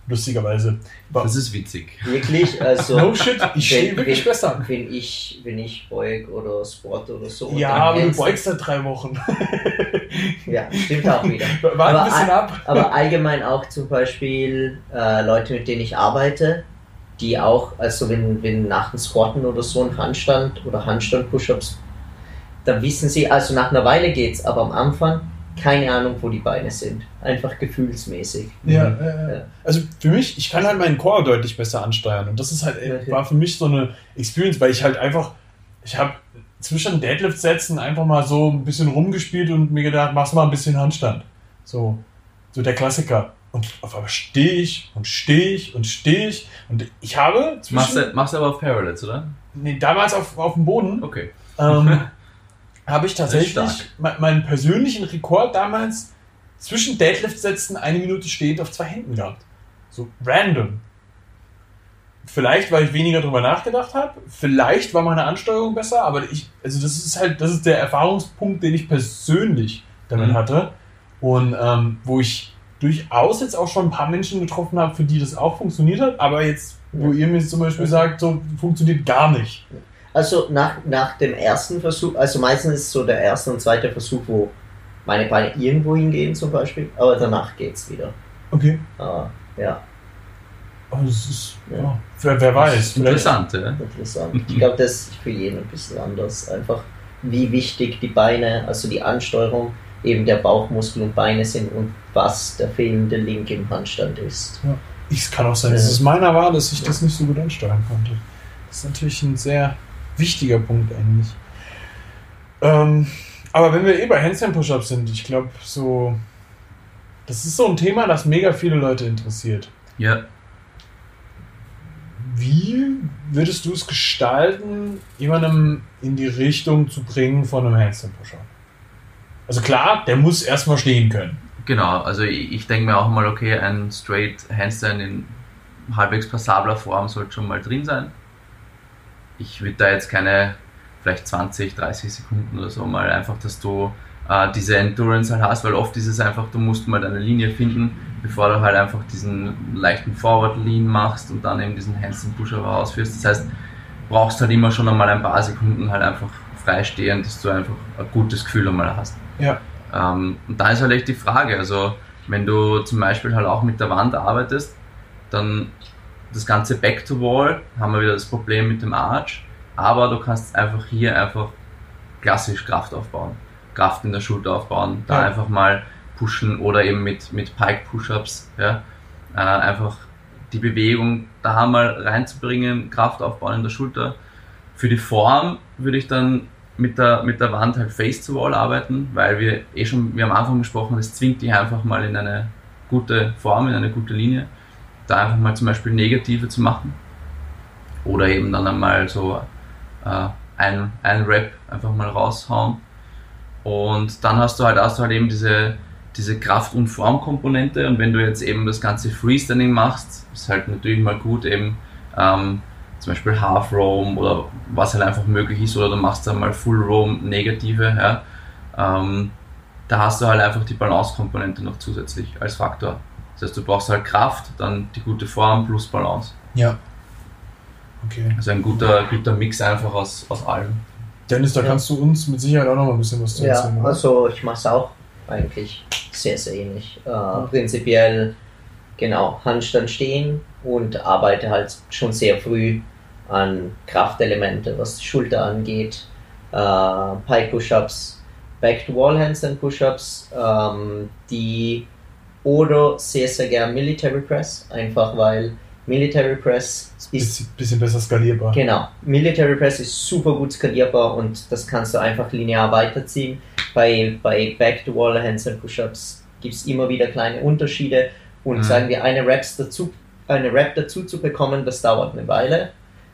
lustigerweise. Das ist witzig. Wirklich, also. no shit, ich stehe wirklich wenn, besser. Wenn ich, wenn ich beug oder Sport oder so. Ja, aber du beugst seit drei Wochen. ja, stimmt auch wieder. *laughs* War aber, ein bisschen ab. aber allgemein auch zum Beispiel äh, Leute, mit denen ich arbeite, die auch, also wenn, wenn nach dem Squatten oder so ein Handstand oder Handstand-Push-Ups, dann wissen sie, also nach einer Weile geht's, aber am Anfang keine Ahnung, wo die Beine sind. Einfach gefühlsmäßig. Ja, mhm. äh, also für mich, ich kann halt meinen Core deutlich besser ansteuern. Und das ist halt, okay. war für mich so eine Experience, weil ich halt einfach, ich habe zwischen Deadlift-Sätzen einfach mal so ein bisschen rumgespielt und mir gedacht, machst mal ein bisschen Handstand. So, so der Klassiker. Und auf einmal stehe ich und stehe ich und stehe ich. Und ich habe zwischen. Machst du, machst du aber auf Parallels, oder? Nee, damals auf, auf dem Boden. Okay. Ähm, *laughs* habe ich tatsächlich meinen persönlichen Rekord damals zwischen Deadlift-Sätzen eine Minute stehend auf zwei Händen gehabt. So random. Vielleicht, weil ich weniger drüber nachgedacht habe. Vielleicht war meine Ansteuerung besser, aber ich, also das ist halt, das ist der Erfahrungspunkt, den ich persönlich damit mhm. hatte. Und ähm, wo ich durchaus jetzt auch schon ein paar Menschen getroffen habe, für die das auch funktioniert hat, aber jetzt, wo ihr mir zum Beispiel sagt, so funktioniert gar nicht. Also nach, nach dem ersten Versuch, also meistens ist es so der erste und zweite Versuch, wo meine Beine irgendwo hingehen zum Beispiel, aber danach geht es wieder. Okay. Ah, ja. Also es ist, ja. wer, wer weiß. Interessant, ja. Interessant. Ich glaube, das ist für jeden ein bisschen anders. Einfach, wie wichtig die Beine, also die Ansteuerung eben der Bauchmuskel und Beine sind und was der fehlende Link im Handstand ist. Ja. Es kann auch sein, dass es meiner war, dass ich das nicht so gut ansteuern konnte. Das ist natürlich ein sehr wichtiger Punkt eigentlich. Ähm, aber wenn wir eh bei Handstand Push-Ups sind, ich glaube, so. Das ist so ein Thema, das mega viele Leute interessiert. Ja. Wie würdest du es gestalten, jemandem in die Richtung zu bringen von einem Handstand Push-Up? Also klar, der muss erstmal stehen können. Genau, also ich, ich denke mir auch mal, okay, ein Straight Handstand in halbwegs passabler Form sollte schon mal drin sein ich würde da jetzt keine vielleicht 20, 30 Sekunden oder so mal einfach, dass du äh, diese Endurance halt hast, weil oft ist es einfach, du musst mal deine Linie finden, bevor du halt einfach diesen leichten Forward Lean machst und dann eben diesen Handstand Pusher ausführst. Das heißt, brauchst halt immer schon einmal ein paar Sekunden halt einfach freistehen, dass du einfach ein gutes Gefühl einmal hast. Ja. Ähm, und da ist halt echt die Frage, also wenn du zum Beispiel halt auch mit der Wand arbeitest, dann das ganze Back to Wall haben wir wieder das Problem mit dem Arch, aber du kannst einfach hier einfach klassisch Kraft aufbauen, Kraft in der Schulter aufbauen, da ja. einfach mal pushen oder eben mit, mit Pike Push-Ups, ja, äh, einfach die Bewegung da mal reinzubringen, Kraft aufbauen in der Schulter. Für die Form würde ich dann mit der, mit der Wand halt face to wall arbeiten, weil wir eh schon, wir am Anfang gesprochen, es zwingt dich einfach mal in eine gute Form, in eine gute Linie, da einfach mal zum Beispiel Negative zu machen. Oder eben dann einmal so äh, ein, ein Rap einfach mal raushauen. Und dann hast du halt, hast du halt eben diese, diese Kraft- und Formkomponente. Und wenn du jetzt eben das ganze Freestanding machst, ist halt natürlich mal gut, eben ähm, zum Beispiel Half Roam oder was halt einfach möglich ist, oder du machst dann mal Full Roam negative. Ja, ähm, da hast du halt einfach die Balance-Komponente noch zusätzlich als Faktor. Das heißt, du brauchst halt Kraft, dann die gute Form plus Balance. Ja. Okay. Also ein guter, guter Mix einfach aus, aus allem. Dennis, da ja. kannst du uns mit Sicherheit auch noch mal ein bisschen was zu erzählen. Ja, also ich mache es auch eigentlich sehr, sehr ähnlich. Äh, ja. Prinzipiell, genau, Handstand stehen und arbeite halt schon sehr früh an Kraftelemente, was die Schulter angeht, äh, Pike Push-Ups, Back-to-Wall Handstand Push-Ups, ähm, die oder sehr, sehr gern Military Press, einfach weil Military Press ist bisschen, bisschen besser skalierbar. Genau, Military Press ist super gut skalierbar und das kannst du einfach linear weiterziehen. Bei, bei Back-to-Wall Handstand Push-Ups gibt es immer wieder kleine Unterschiede und mhm. sagen wir, eine Raps dazu, eine Rap dazu zu bekommen, das dauert eine Weile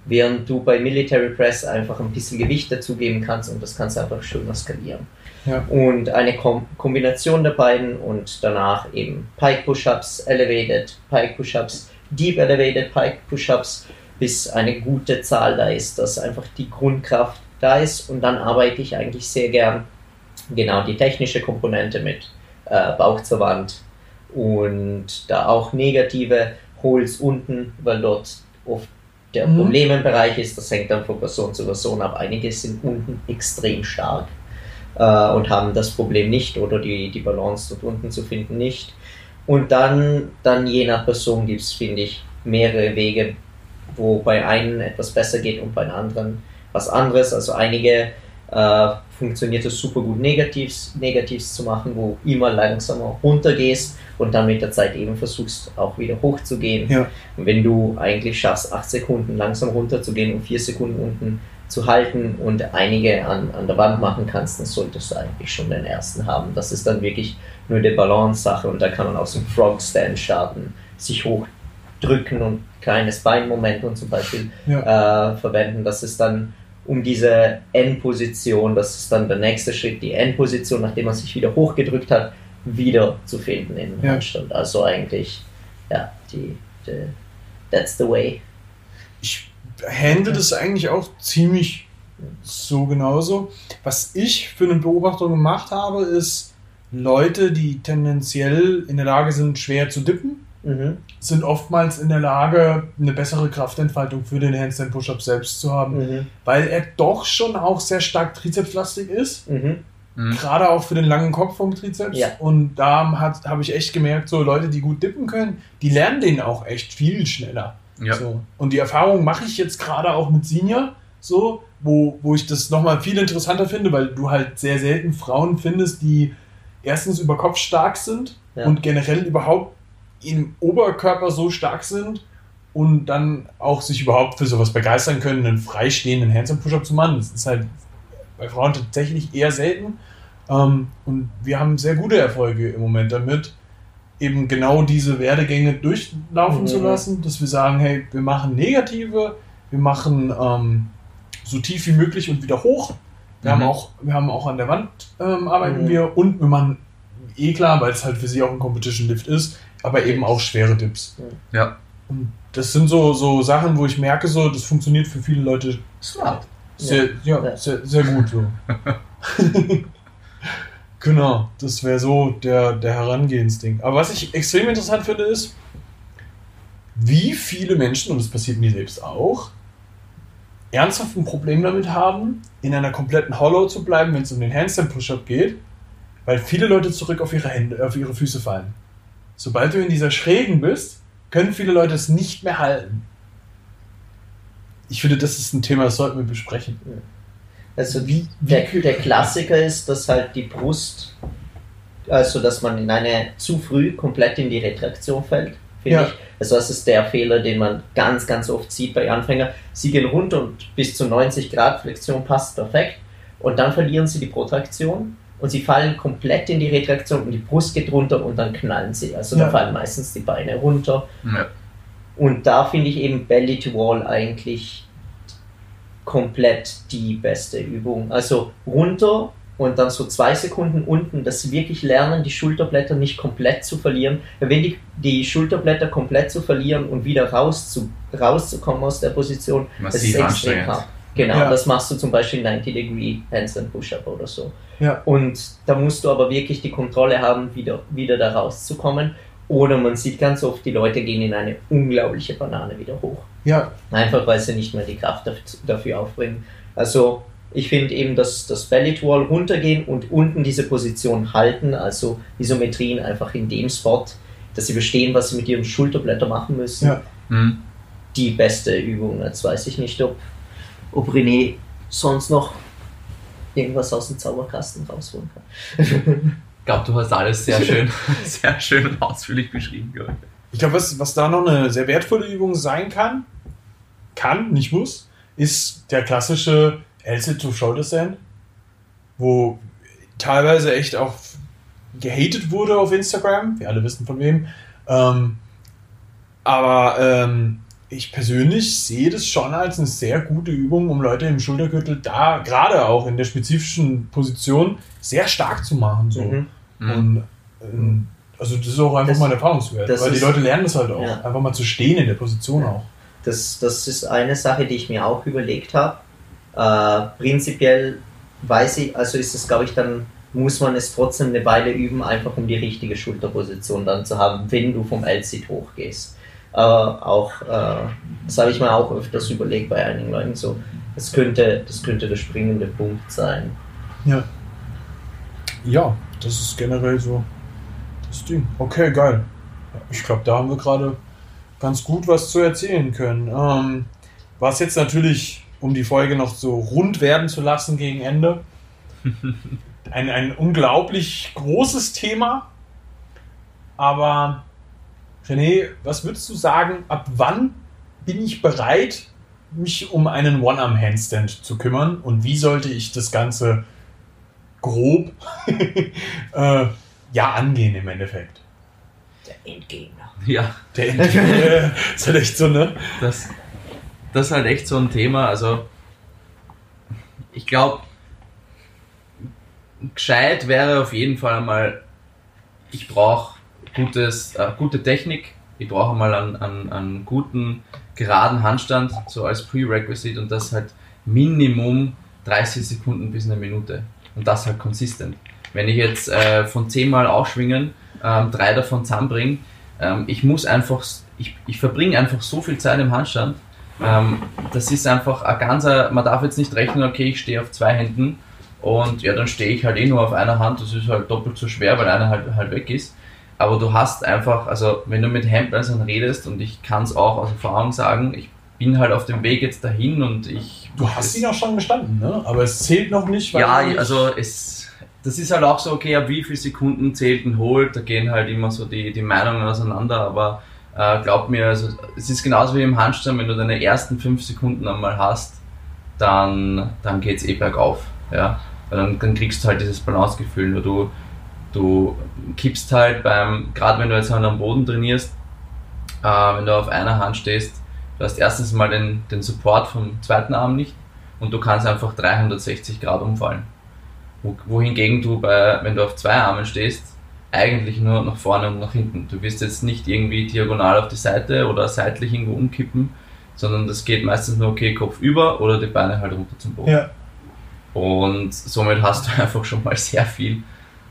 während du bei Military Press einfach ein bisschen Gewicht dazugeben kannst und das kannst du einfach schöner skalieren. Ja. Und eine Kom Kombination der beiden und danach eben Pike Push-Ups, Elevated Pike Push-Ups, Deep Elevated Pike Push-Ups, bis eine gute Zahl da ist, dass einfach die Grundkraft da ist und dann arbeite ich eigentlich sehr gern genau die technische Komponente mit äh, Bauch zur Wand und da auch negative Holes unten, weil dort oft der mhm. Problemenbereich ist. Das hängt dann von Person zu Person ab. Einige sind unten extrem stark äh, und haben das Problem nicht oder die, die Balance dort unten zu finden nicht. Und dann, dann je nach Person gibt es, finde ich, mehrere Wege, wo bei einem etwas besser geht und bei anderen was anderes. Also einige äh, funktioniert es super gut, Negativs, Negativs zu machen, wo immer langsamer runtergehst und dann mit der Zeit eben versuchst, auch wieder hochzugehen. Ja. Und wenn du eigentlich schaffst, 8 Sekunden langsam runterzugehen und 4 Sekunden unten zu halten und einige an, an der Wand machen kannst, dann solltest du eigentlich schon den ersten haben. Das ist dann wirklich nur die Balance-Sache und da kann man aus dem Frog-Stand starten, sich hochdrücken und kleines Beinmomentum zum Beispiel ja. äh, verwenden. Das ist dann um diese N-Position, das ist dann der nächste Schritt, die N-Position, nachdem man sich wieder hochgedrückt hat, wieder zu finden in ja. Handstand. Also eigentlich, ja, die, die, that's the way. Ich handle das eigentlich auch ziemlich so genauso. Was ich für eine Beobachtung gemacht habe, ist Leute, die tendenziell in der Lage sind, schwer zu dippen, mhm. sind oftmals in der Lage, eine bessere Kraftentfaltung für den Handstand Push-Up selbst zu haben, mhm. weil er doch schon auch sehr stark trizepslastig ist. Mhm. Mhm. Gerade auch für den langen Kopf vom Trizeps. Ja. Und da habe ich echt gemerkt, so Leute, die gut dippen können, die lernen den auch echt viel schneller. Ja. So. Und die Erfahrung mache ich jetzt gerade auch mit Senior, so, wo, wo ich das nochmal viel interessanter finde, weil du halt sehr selten Frauen findest, die erstens über Kopf stark sind ja. und generell überhaupt im Oberkörper so stark sind und dann auch sich überhaupt für sowas begeistern können, einen freistehenden Handstand-Push-Up zu machen. Das ist halt bei Frauen tatsächlich eher selten. Ähm, und wir haben sehr gute Erfolge im Moment damit, eben genau diese Werdegänge durchlaufen mhm. zu lassen, dass wir sagen, hey, wir machen negative, wir machen ähm, so tief wie möglich und wieder hoch. Wir, mhm. haben, auch, wir haben auch an der Wand ähm, arbeiten mhm. wir und wir machen eh klar, weil es halt für sie auch ein Competition Lift ist, aber eben auch schwere Dips. Ja. Und das sind so, so Sachen, wo ich merke, so, das funktioniert für viele Leute smart. Sehr, ja, ja sehr, sehr gut so. *laughs* genau, das wäre so der, der Herangehensding. Aber was ich extrem interessant finde, ist, wie viele Menschen, und das passiert mir selbst auch, ernsthaft ein Problem damit haben, in einer kompletten Hollow zu bleiben, wenn es um den Handstand Push-Up geht, weil viele Leute zurück auf ihre Hände, auf ihre Füße fallen. Sobald du in dieser Schrägen bist, können viele Leute es nicht mehr halten ich finde, das ist ein Thema, das sollten wir besprechen. Also wie, der, der Klassiker ist, dass halt die Brust, also dass man in eine zu früh komplett in die Retraktion fällt, finde ja. ich. Also das ist der Fehler, den man ganz, ganz oft sieht bei Anfängern. Sie gehen runter und bis zu 90 Grad Flexion passt perfekt. und dann verlieren sie die Protraktion und sie fallen komplett in die Retraktion und die Brust geht runter und dann knallen sie. Also ja. da fallen meistens die Beine runter. Ja. Und da finde ich eben Belly to Wall eigentlich komplett die beste Übung. Also runter und dann so zwei Sekunden unten, dass sie wirklich lernen, die Schulterblätter nicht komplett zu verlieren. Wenn die, die Schulterblätter komplett zu verlieren und wieder raus zu, rauszukommen aus der Position, Massiv das ist extrem hart. Genau, ja. das machst du zum Beispiel 90 Degree Handstand Push-Up oder so. Ja. Und da musst du aber wirklich die Kontrolle haben, wieder, wieder da rauszukommen. Oder man sieht ganz oft, die Leute gehen in eine unglaubliche Banane wieder hoch. Ja. Einfach weil sie nicht mehr die Kraft dafür aufbringen. Also ich finde eben, dass das Belly Wall runtergehen und unten diese Position halten, also Isometrien einfach in dem Spot, dass sie verstehen, was sie mit ihrem Schulterblätter machen müssen. Ja. Mhm. Die beste Übung. Jetzt weiß ich nicht, ob, ob René sonst noch irgendwas aus dem Zauberkasten rausholen kann. *laughs* ich glaube, du hast alles sehr schön, *laughs* sehr schön und ausführlich beschrieben. Ich glaube, was, was da noch eine sehr wertvolle Übung sein kann, kann, nicht muss, ist der klassische Elsit to Shoulder Stand, wo teilweise echt auch gehatet wurde auf Instagram. Wir alle wissen von wem. Ähm, aber ähm, ich persönlich sehe das schon als eine sehr gute Übung, um Leute im Schultergürtel da gerade auch in der spezifischen Position sehr stark zu machen. So. Mhm. Und ähm, also das ist auch einfach das, mal ein Erfahrungswert, weil die Leute lernen das halt auch, ja. einfach mal zu stehen in der Position auch. Das, das ist eine Sache, die ich mir auch überlegt habe. Äh, prinzipiell weiß ich, also ist es, glaube ich, dann muss man es trotzdem eine Weile üben, einfach um die richtige Schulterposition dann zu haben, wenn du vom L-Sit hochgehst. Aber auch, äh, das habe ich mir auch öfters überlegt bei einigen Leuten so, das könnte, das könnte der springende Punkt sein. Ja. Ja, das ist generell so das Ding. Okay, geil. Ich glaube, da haben wir gerade ganz gut was zu erzählen können. Ähm, was jetzt natürlich, um die Folge noch so rund werden zu lassen gegen Ende, *laughs* ein, ein unglaublich großes Thema. Aber René, was würdest du sagen, ab wann bin ich bereit, mich um einen One-Arm-Handstand zu kümmern und wie sollte ich das Ganze grob *laughs* äh, ja angehen im Endeffekt? Der Endgegner. Ja. Der Endgegner. das ist halt echt so, ne? Das, das ist halt echt so ein Thema. Also, ich glaube, gescheit wäre auf jeden Fall einmal, ich brauche gutes, äh, gute Technik. Ich brauche mal einen, einen, einen guten, geraden Handstand, so als Prerequisite und das halt Minimum 30 Sekunden bis eine Minute. Und das halt konsistent. Wenn ich jetzt äh, von 10 Mal aufschwingen, ähm, drei davon zusammenbringe, ähm, ich muss einfach, ich, ich verbringe einfach so viel Zeit im Handstand. Ähm, das ist einfach ein ganzer, man darf jetzt nicht rechnen, okay, ich stehe auf zwei Händen und ja, dann stehe ich halt eh nur auf einer Hand, das ist halt doppelt so schwer, weil einer halt, halt weg ist aber du hast einfach, also wenn du mit Handballern redest und ich kann es auch aus Erfahrung sagen, ich bin halt auf dem Weg jetzt dahin und ich. Du hast ihn auch schon gestanden, ne? Aber es zählt noch nicht, weil. Ja, also es. Das ist halt auch so, okay, ab wie viele Sekunden zählt ein Holt, da gehen halt immer so die, die Meinungen auseinander, aber äh, glaub mir, also es ist genauso wie im Handstand, wenn du deine ersten fünf Sekunden einmal hast, dann, dann geht es eh bergauf. Ja? Weil dann, dann kriegst du halt dieses Balancegefühl, weil du du kippst halt beim, gerade wenn du jetzt halt am Boden trainierst, äh, wenn du auf einer Hand stehst, du hast erstens mal den, den Support vom zweiten Arm nicht und du kannst einfach 360 Grad umfallen. wohingegen du bei, wenn du auf zwei Armen stehst, eigentlich nur nach vorne und nach hinten. Du wirst jetzt nicht irgendwie diagonal auf die Seite oder seitlich irgendwo umkippen, sondern das geht meistens nur okay, Kopf über oder die Beine halt runter zum Boden. Ja. Und somit hast du *laughs* einfach schon mal sehr viel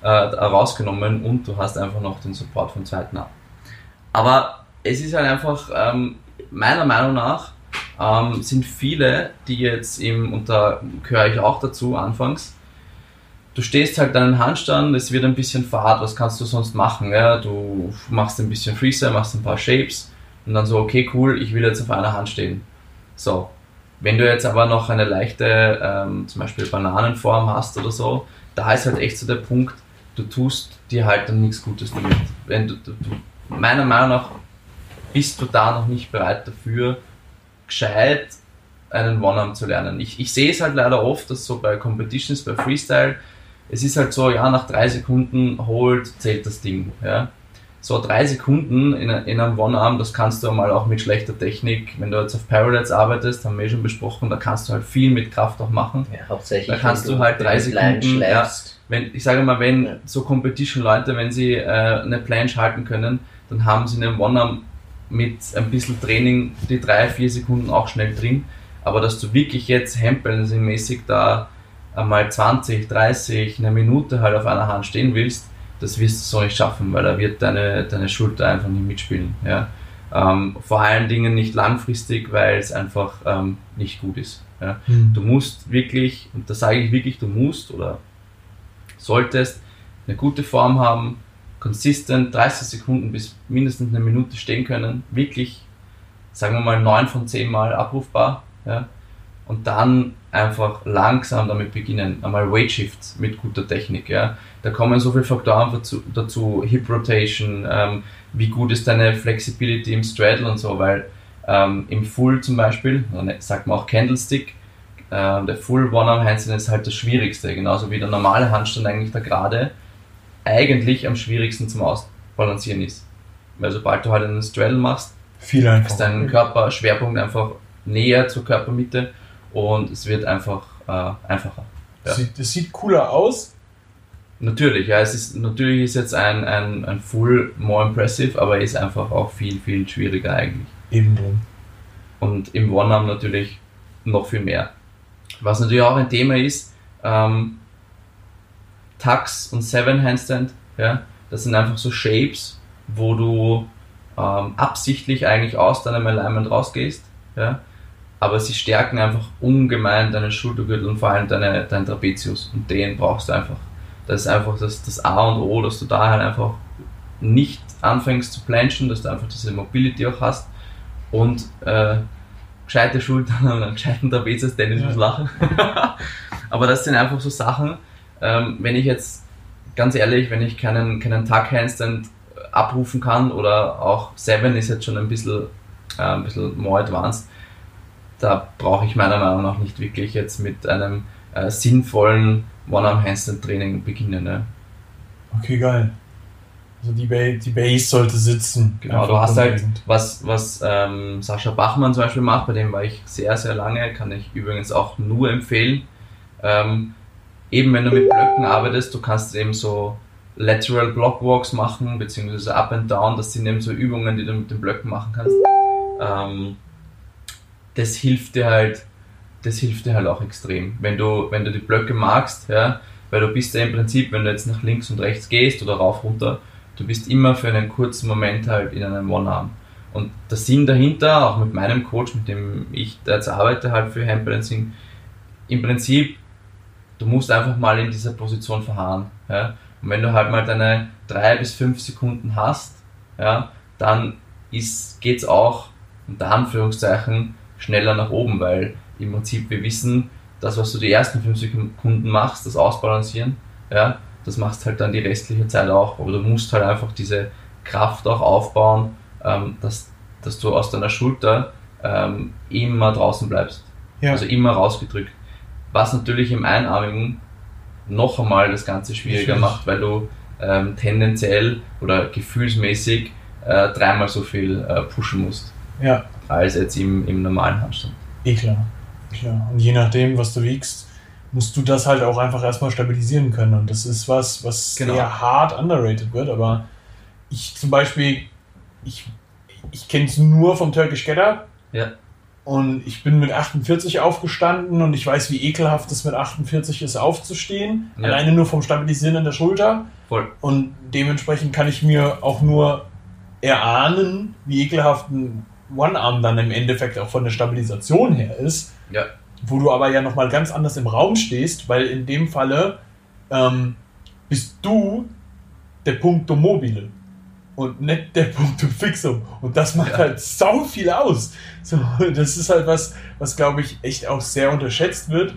äh, rausgenommen und du hast einfach noch den Support vom zweiten Arm. Aber es ist halt einfach, ähm, meiner Meinung nach, ähm, sind viele, die jetzt eben, und da gehöre ich auch dazu anfangs, du stehst halt deinen Handstand, es wird ein bisschen fad, was kannst du sonst machen? Ja? Du machst ein bisschen Freestyle, machst ein paar Shapes und dann so, okay, cool, ich will jetzt auf einer Hand stehen. So, wenn du jetzt aber noch eine leichte, ähm, zum Beispiel Bananenform hast oder so, da ist halt echt so der Punkt, du tust dir halt dann nichts Gutes damit. Wenn du, du, du, meiner Meinung nach bist du da noch nicht bereit dafür, gescheit einen One-Arm zu lernen. Ich, ich sehe es halt leider oft, dass so bei Competitions, bei Freestyle, es ist halt so, ja, nach drei Sekunden holt, zählt das Ding. Ja. So drei Sekunden in, in einem One-Arm, das kannst du mal auch mit schlechter Technik, wenn du jetzt auf Parallels arbeitest, haben wir eh schon besprochen, da kannst du halt viel mit Kraft auch machen. Ja, hauptsächlich. Da kannst du halt drei Sekunden, ja, wenn, ich sage mal, wenn ja. so Competition-Leute, wenn sie äh, eine Planche halten können, dann haben sie einen One-Arm mit ein bisschen Training die drei, vier Sekunden auch schnell drin. Aber dass du wirklich jetzt Handbalancing-mäßig da einmal 20, 30, eine Minute halt auf einer Hand stehen willst, das wirst du so nicht schaffen, weil da wird deine, deine Schulter einfach nicht mitspielen. Ja? Ähm, vor allen Dingen nicht langfristig, weil es einfach ähm, nicht gut ist. Ja? Mhm. Du musst wirklich, und das sage ich wirklich, du musst oder solltest eine gute Form haben, konsistent 30 Sekunden bis mindestens eine Minute stehen können, wirklich, sagen wir mal, 9 von 10 Mal abrufbar. Ja? Und dann einfach langsam damit beginnen. Einmal Weight Shifts mit guter Technik. Ja? Da kommen so viele Faktoren dazu, dazu Hip Rotation, ähm, wie gut ist deine Flexibility im Straddle und so, weil ähm, im Full zum Beispiel, sagt man auch Candlestick, äh, der Full One-Arm-Handstand ist halt das Schwierigste, genauso wie der normale Handstand eigentlich der gerade eigentlich am schwierigsten zum Ausbalancieren ist. Weil sobald du halt einen Straddle machst, Viel ist dein Körperschwerpunkt einfach näher zur Körpermitte und es wird einfach äh, einfacher. Ja. Sieht, das sieht cooler aus. Natürlich, ja, es ist natürlich ist jetzt ein, ein, ein Full more impressive, aber ist einfach auch viel, viel schwieriger eigentlich. Eben drin. Und im One-Arm natürlich noch viel mehr. Was natürlich auch ein Thema ist, ähm, Tucks und Seven Handstand, ja, das sind einfach so Shapes, wo du ähm, absichtlich eigentlich aus deinem Alignment rausgehst, ja, aber sie stärken einfach ungemein deinen Schultergürtel und vor allem deine, deinen Trapezius und den brauchst du einfach. Das ist einfach das, das A und O, dass du da halt einfach nicht anfängst zu planchen, dass du einfach diese Mobility auch hast und äh, gescheite Schultern *laughs* und einen gescheiten Trapezius, Dennis muss lachen. *laughs* aber das sind einfach so Sachen, ähm, wenn ich jetzt, ganz ehrlich, wenn ich keinen, keinen Tuck-Handstand abrufen kann oder auch Seven ist jetzt schon ein bisschen, äh, ein bisschen more advanced, da brauche ich meiner Meinung nach nicht wirklich jetzt mit einem äh, sinnvollen One-Arm-Handstand-Training beginnen. Ne? Okay, geil. Also die, ba die Base sollte sitzen. Genau, du hast halt, was, was ähm, Sascha Bachmann zum Beispiel macht, bei dem war ich sehr, sehr lange, kann ich übrigens auch nur empfehlen. Ähm, eben wenn du mit Blöcken arbeitest, du kannst eben so Lateral Block Walks machen, beziehungsweise Up and Down, das sind eben so Übungen, die du mit den Blöcken machen kannst. Ähm, das hilft dir halt, das hilft dir halt auch extrem. Wenn du, wenn du die Blöcke magst, ja, weil du bist ja im Prinzip, wenn du jetzt nach links und rechts gehst oder rauf runter, du bist immer für einen kurzen Moment halt in einem One-Arm. Und der Sinn dahinter, auch mit meinem Coach, mit dem ich jetzt arbeite, halt für Handbalancing, im Prinzip du musst einfach mal in dieser Position verharren. Ja? Und wenn du halt mal deine drei bis fünf Sekunden hast, ja, dann geht es auch unter Anführungszeichen schneller nach oben, weil im Prinzip wir wissen, das, was du die ersten fünf Sekunden machst, das Ausbalancieren, ja, das machst halt dann die restliche Zeit auch. Aber du musst halt einfach diese Kraft auch aufbauen, ähm, dass, dass du aus deiner Schulter ähm, immer draußen bleibst. Ja. Also immer rausgedrückt was natürlich im Einarmigen noch einmal das Ganze schwieriger macht, weil du ähm, tendenziell oder gefühlsmäßig äh, dreimal so viel äh, pushen musst. Ja. Als jetzt im, im normalen Handstand. Eh klar. klar. Und je nachdem, was du wiegst, musst du das halt auch einfach erstmal stabilisieren können. Und das ist was, was genau. sehr hart underrated wird. Aber ich zum Beispiel, ich, ich kenne es nur vom Turkish Getter. Ja. Und ich bin mit 48 aufgestanden und ich weiß, wie ekelhaft es mit 48 ist, aufzustehen. Ja. Alleine nur vom Stabilisieren in der Schulter. Voll. Und dementsprechend kann ich mir auch nur erahnen, wie ekelhaft ein One-Arm dann im Endeffekt auch von der Stabilisation her ist. Ja. Wo du aber ja nochmal ganz anders im Raum stehst, weil in dem Falle ähm, bist du der Punkto mobile und nicht der Punktum Fixum. Und das macht ja. halt sau viel aus. So, das ist halt was, was glaube ich echt auch sehr unterschätzt wird,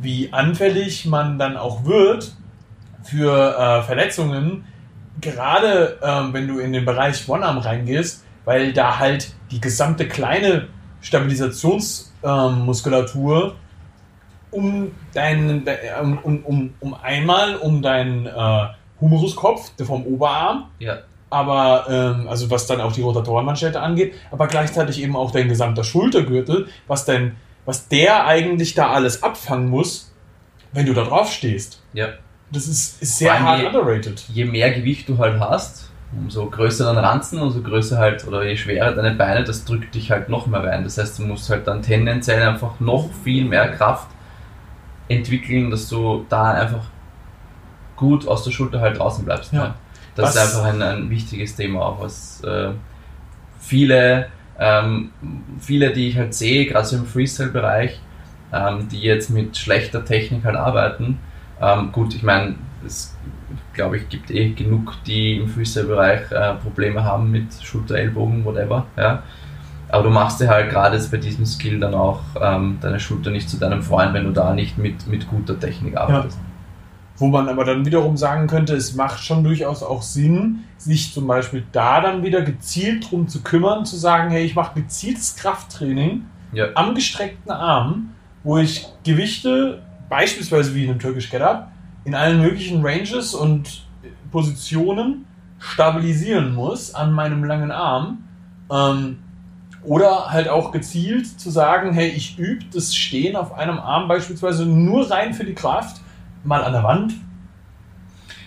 wie anfällig man dann auch wird für äh, Verletzungen, gerade ähm, wenn du in den Bereich One-Arm reingehst, weil da halt die gesamte kleine Stabilisations- ähm, um deinen, um, um, um einmal um deinen äh, Humeruskopf vom Oberarm. Ja. Aber, ähm, also was dann auch die Rotatorenmanschette angeht, aber gleichzeitig eben auch dein gesamter Schultergürtel, was denn, was der eigentlich da alles abfangen muss, wenn du da drauf stehst. Ja. Das ist, ist sehr hart je, underrated. Je mehr Gewicht du halt hast, umso größer dein Ranzen, umso größer halt, oder je schwerer deine Beine, das drückt dich halt noch mehr rein. Das heißt, du musst halt dann tendenziell einfach noch viel mehr Kraft entwickeln, dass du da einfach gut aus der Schulter halt draußen bleibst. Ja. Ne? Das was? ist einfach ein, ein, wichtiges Thema, auch was äh, viele, ähm, viele, die ich halt sehe, gerade so im Freestyle-Bereich, ähm, die jetzt mit schlechter Technik halt arbeiten. Ähm, gut, ich meine, es glaube ich gibt eh genug, die im Freestyle-Bereich äh, Probleme haben mit Schulter, Ellbogen, whatever. Ja. Aber du machst dir halt gerade bei diesem Skill dann auch ähm, deine Schulter nicht zu deinem Freund, wenn du da nicht mit, mit guter Technik arbeitest. Ja. Wo man aber dann wiederum sagen könnte, es macht schon durchaus auch Sinn, sich zum Beispiel da dann wieder gezielt drum zu kümmern, zu sagen, hey, ich mache gezieltes Krafttraining ja. am gestreckten Arm, wo ich Gewichte, beispielsweise wie in einem Turkish Get-Up, in allen möglichen Ranges und Positionen stabilisieren muss an meinem langen Arm. Ähm, oder halt auch gezielt zu sagen, hey, ich übe das Stehen auf einem Arm beispielsweise nur rein für die Kraft mal an der Wand?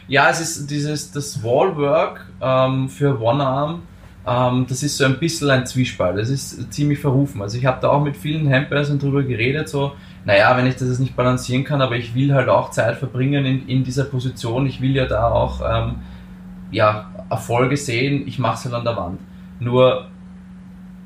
Ja, es ist dieses das Wallwork ähm, für One-Arm. Ähm, das ist so ein bisschen ein Zwiespalt. Das ist ziemlich verrufen. Also ich habe da auch mit vielen Handballern drüber geredet, so, naja, wenn ich das jetzt nicht balancieren kann, aber ich will halt auch Zeit verbringen in, in dieser Position. Ich will ja da auch ähm, ja, Erfolge sehen. Ich mache es halt an der Wand. Nur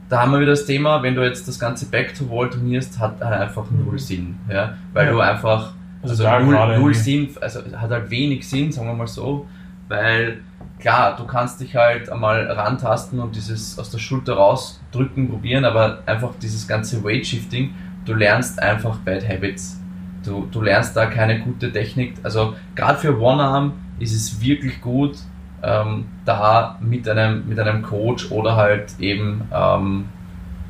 da haben wir wieder das Thema, wenn du jetzt das ganze Back to Wall trainierst, hat halt einfach null Sinn. Ja? Weil ja. du einfach also, also null, null Sinn, also hat halt wenig Sinn, sagen wir mal so, weil klar, du kannst dich halt einmal rantasten und dieses aus der Schulter rausdrücken probieren, aber einfach dieses ganze Weight Shifting, du lernst einfach Bad Habits. Du, du lernst da keine gute Technik. Also gerade für One-Arm ist es wirklich gut, ähm, da mit einem, mit einem Coach oder halt eben, ähm,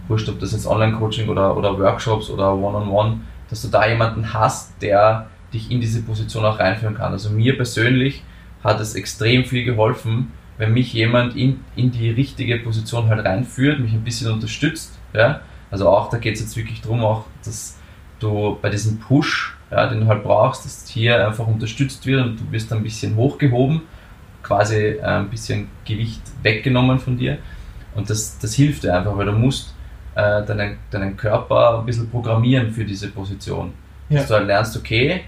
wurscht, ob das jetzt Online-Coaching oder, oder Workshops oder One-on-One, -on -One, dass du da jemanden hast, der dich in diese Position auch reinführen kann. Also mir persönlich hat es extrem viel geholfen, wenn mich jemand in, in die richtige Position halt reinführt, mich ein bisschen unterstützt. Ja? Also auch, da geht es jetzt wirklich darum, auch, dass du bei diesem Push, ja, den du halt brauchst, dass hier einfach unterstützt wird und du wirst ein bisschen hochgehoben, quasi äh, ein bisschen Gewicht weggenommen von dir. Und das, das hilft dir einfach, weil du musst äh, deinen, deinen Körper ein bisschen programmieren für diese Position. Ja. Dass du halt lernst, okay,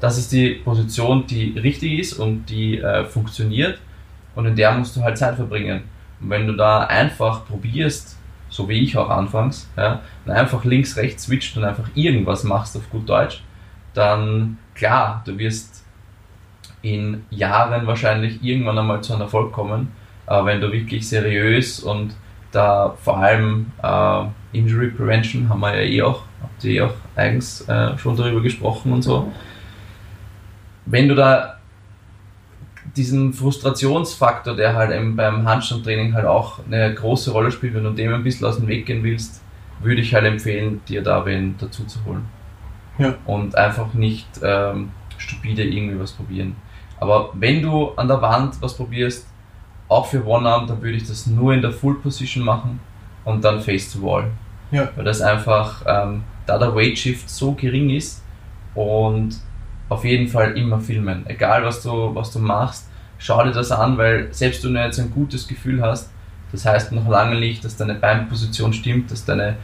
das ist die Position, die richtig ist und die äh, funktioniert und in der musst du halt Zeit verbringen. Und wenn du da einfach probierst, so wie ich auch anfangs, ja, und einfach links, rechts switcht und einfach irgendwas machst auf gut Deutsch, dann klar, du wirst in Jahren wahrscheinlich irgendwann einmal zu einem Erfolg kommen, aber wenn du wirklich seriös und da vor allem äh, Injury Prevention haben wir ja eh auch, habt ihr eh auch eigens äh, schon darüber gesprochen und so. Wenn du da diesen Frustrationsfaktor, der halt eben beim Handstandtraining halt auch eine große Rolle spielt, wenn du dem ein bisschen aus dem Weg gehen willst, würde ich halt empfehlen, dir da wen dazu zu holen. Ja. Und einfach nicht ähm, stupide irgendwie was probieren. Aber wenn du an der Wand was probierst, auch für One-Arm, dann würde ich das nur in der Full Position machen und dann Face to Wall. Ja. Weil das einfach, ähm, da der Weight Shift so gering ist und auf jeden Fall immer filmen. Egal was du, was du machst, schau dir das an, weil selbst wenn du jetzt ein gutes Gefühl hast, das heißt noch lange nicht, dass deine Beinposition stimmt, dass deine,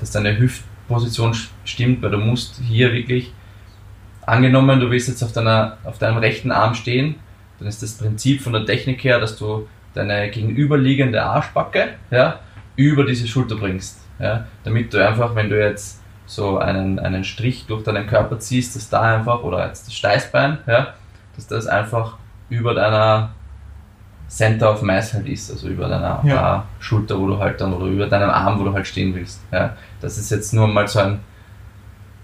dass deine Hüftposition stimmt, weil du musst hier wirklich, angenommen, du willst jetzt auf, deiner, auf deinem rechten Arm stehen, dann ist das Prinzip von der Technik her, dass du deine gegenüberliegende Arschbacke ja, über diese Schulter bringst. Ja, damit du einfach, wenn du jetzt so einen, einen Strich durch deinen Körper ziehst, dass da einfach, oder jetzt das Steißbein, ja, dass das einfach über deiner Center of Mass halt ist, also über deiner ja. Schulter, wo du halt dann, oder über deinem Arm, wo du halt stehen willst. Ja. Das ist jetzt nur mal so ein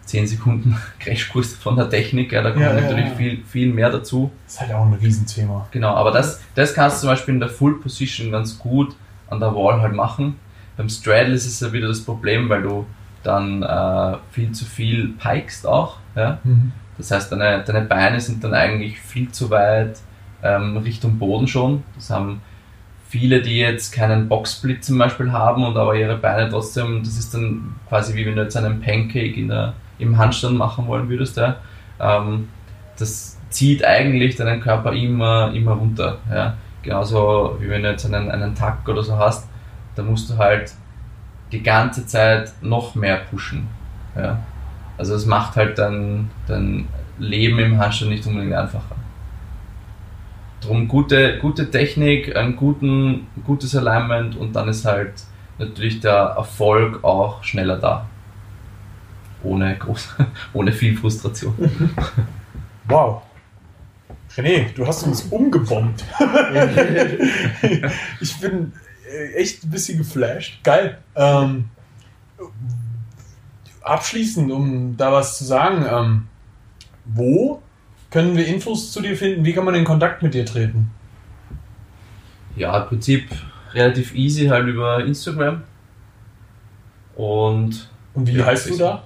10 Sekunden *laughs* Crashkurs von der Technik, ja, da kommt ja, natürlich ja. Viel, viel mehr dazu. Das ist halt auch ein Riesenthema. Genau, aber das, das kannst du zum Beispiel in der Full Position ganz gut an der Wall halt machen. beim Straddle ist es ja wieder das Problem, weil du dann äh, viel zu viel pikest auch. Ja? Mhm. Das heißt, deine, deine Beine sind dann eigentlich viel zu weit ähm, Richtung Boden schon. Das haben viele, die jetzt keinen Boxsplit zum Beispiel haben und aber ihre Beine trotzdem, das ist dann quasi wie wenn du jetzt einen Pancake in der, im Handstand machen wollen würdest. Ja? Ähm, das zieht eigentlich deinen Körper immer, immer runter. Ja? Genauso wie wenn du jetzt einen, einen Tack oder so hast, da musst du halt die ganze Zeit noch mehr pushen. Ja? Also es macht halt dein, dein Leben im Handstand nicht unbedingt einfacher. Drum gute, gute Technik, ein guten, gutes Alignment und dann ist halt natürlich der Erfolg auch schneller da. Ohne, groß, *laughs* ohne viel Frustration. *laughs* Wow. René, du hast uns umgebombt. *laughs* ich bin äh, echt ein bisschen geflasht. Geil. Ähm, abschließend, um da was zu sagen, ähm, wo können wir Infos zu dir finden? Wie kann man in Kontakt mit dir treten? Ja, im Prinzip relativ easy halt über Instagram. Und. Und wie ja, heißt du da?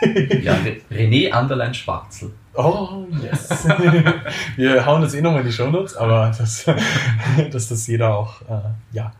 *laughs* ja, René Anderlein Schwarzel. Oh, yes. *laughs* wir hauen das eh nochmal in die Shownotes, aber das, *laughs* dass das jeder auch äh, ja,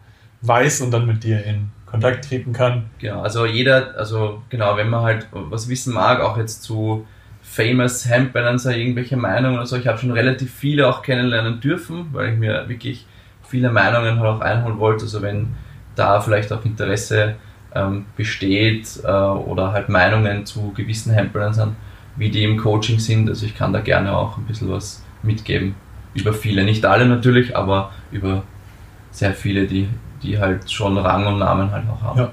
weiß und dann mit dir in Kontakt treten kann. Genau, also jeder, also genau, wenn man halt was wissen mag, auch jetzt zu famous Handbalancer, irgendwelche Meinungen oder so, ich habe schon relativ viele auch kennenlernen dürfen, weil ich mir wirklich viele Meinungen halt auch einholen wollte. Also wenn da vielleicht auch Interesse ähm, besteht äh, oder halt Meinungen zu gewissen Handbalancern, wie die im Coaching sind, also ich kann da gerne auch ein bisschen was mitgeben. Über viele, nicht alle natürlich, aber über sehr viele, die die halt schon Rang und Namen halt auch haben. Ja.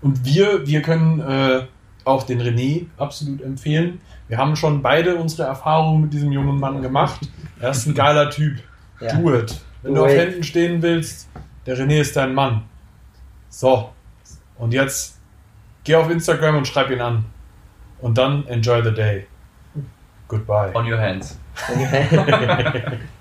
Und wir, wir können äh, auch den René absolut empfehlen. Wir haben schon beide unsere Erfahrungen mit diesem jungen Mann gemacht. Er ist ein geiler Typ. Ja. Do it. Wenn Do du auf. Händen stehen willst, der René ist dein Mann. So. Und jetzt geh auf Instagram und schreib ihn an. Und dann enjoy the day. Goodbye. On your hands. On your hands. *laughs*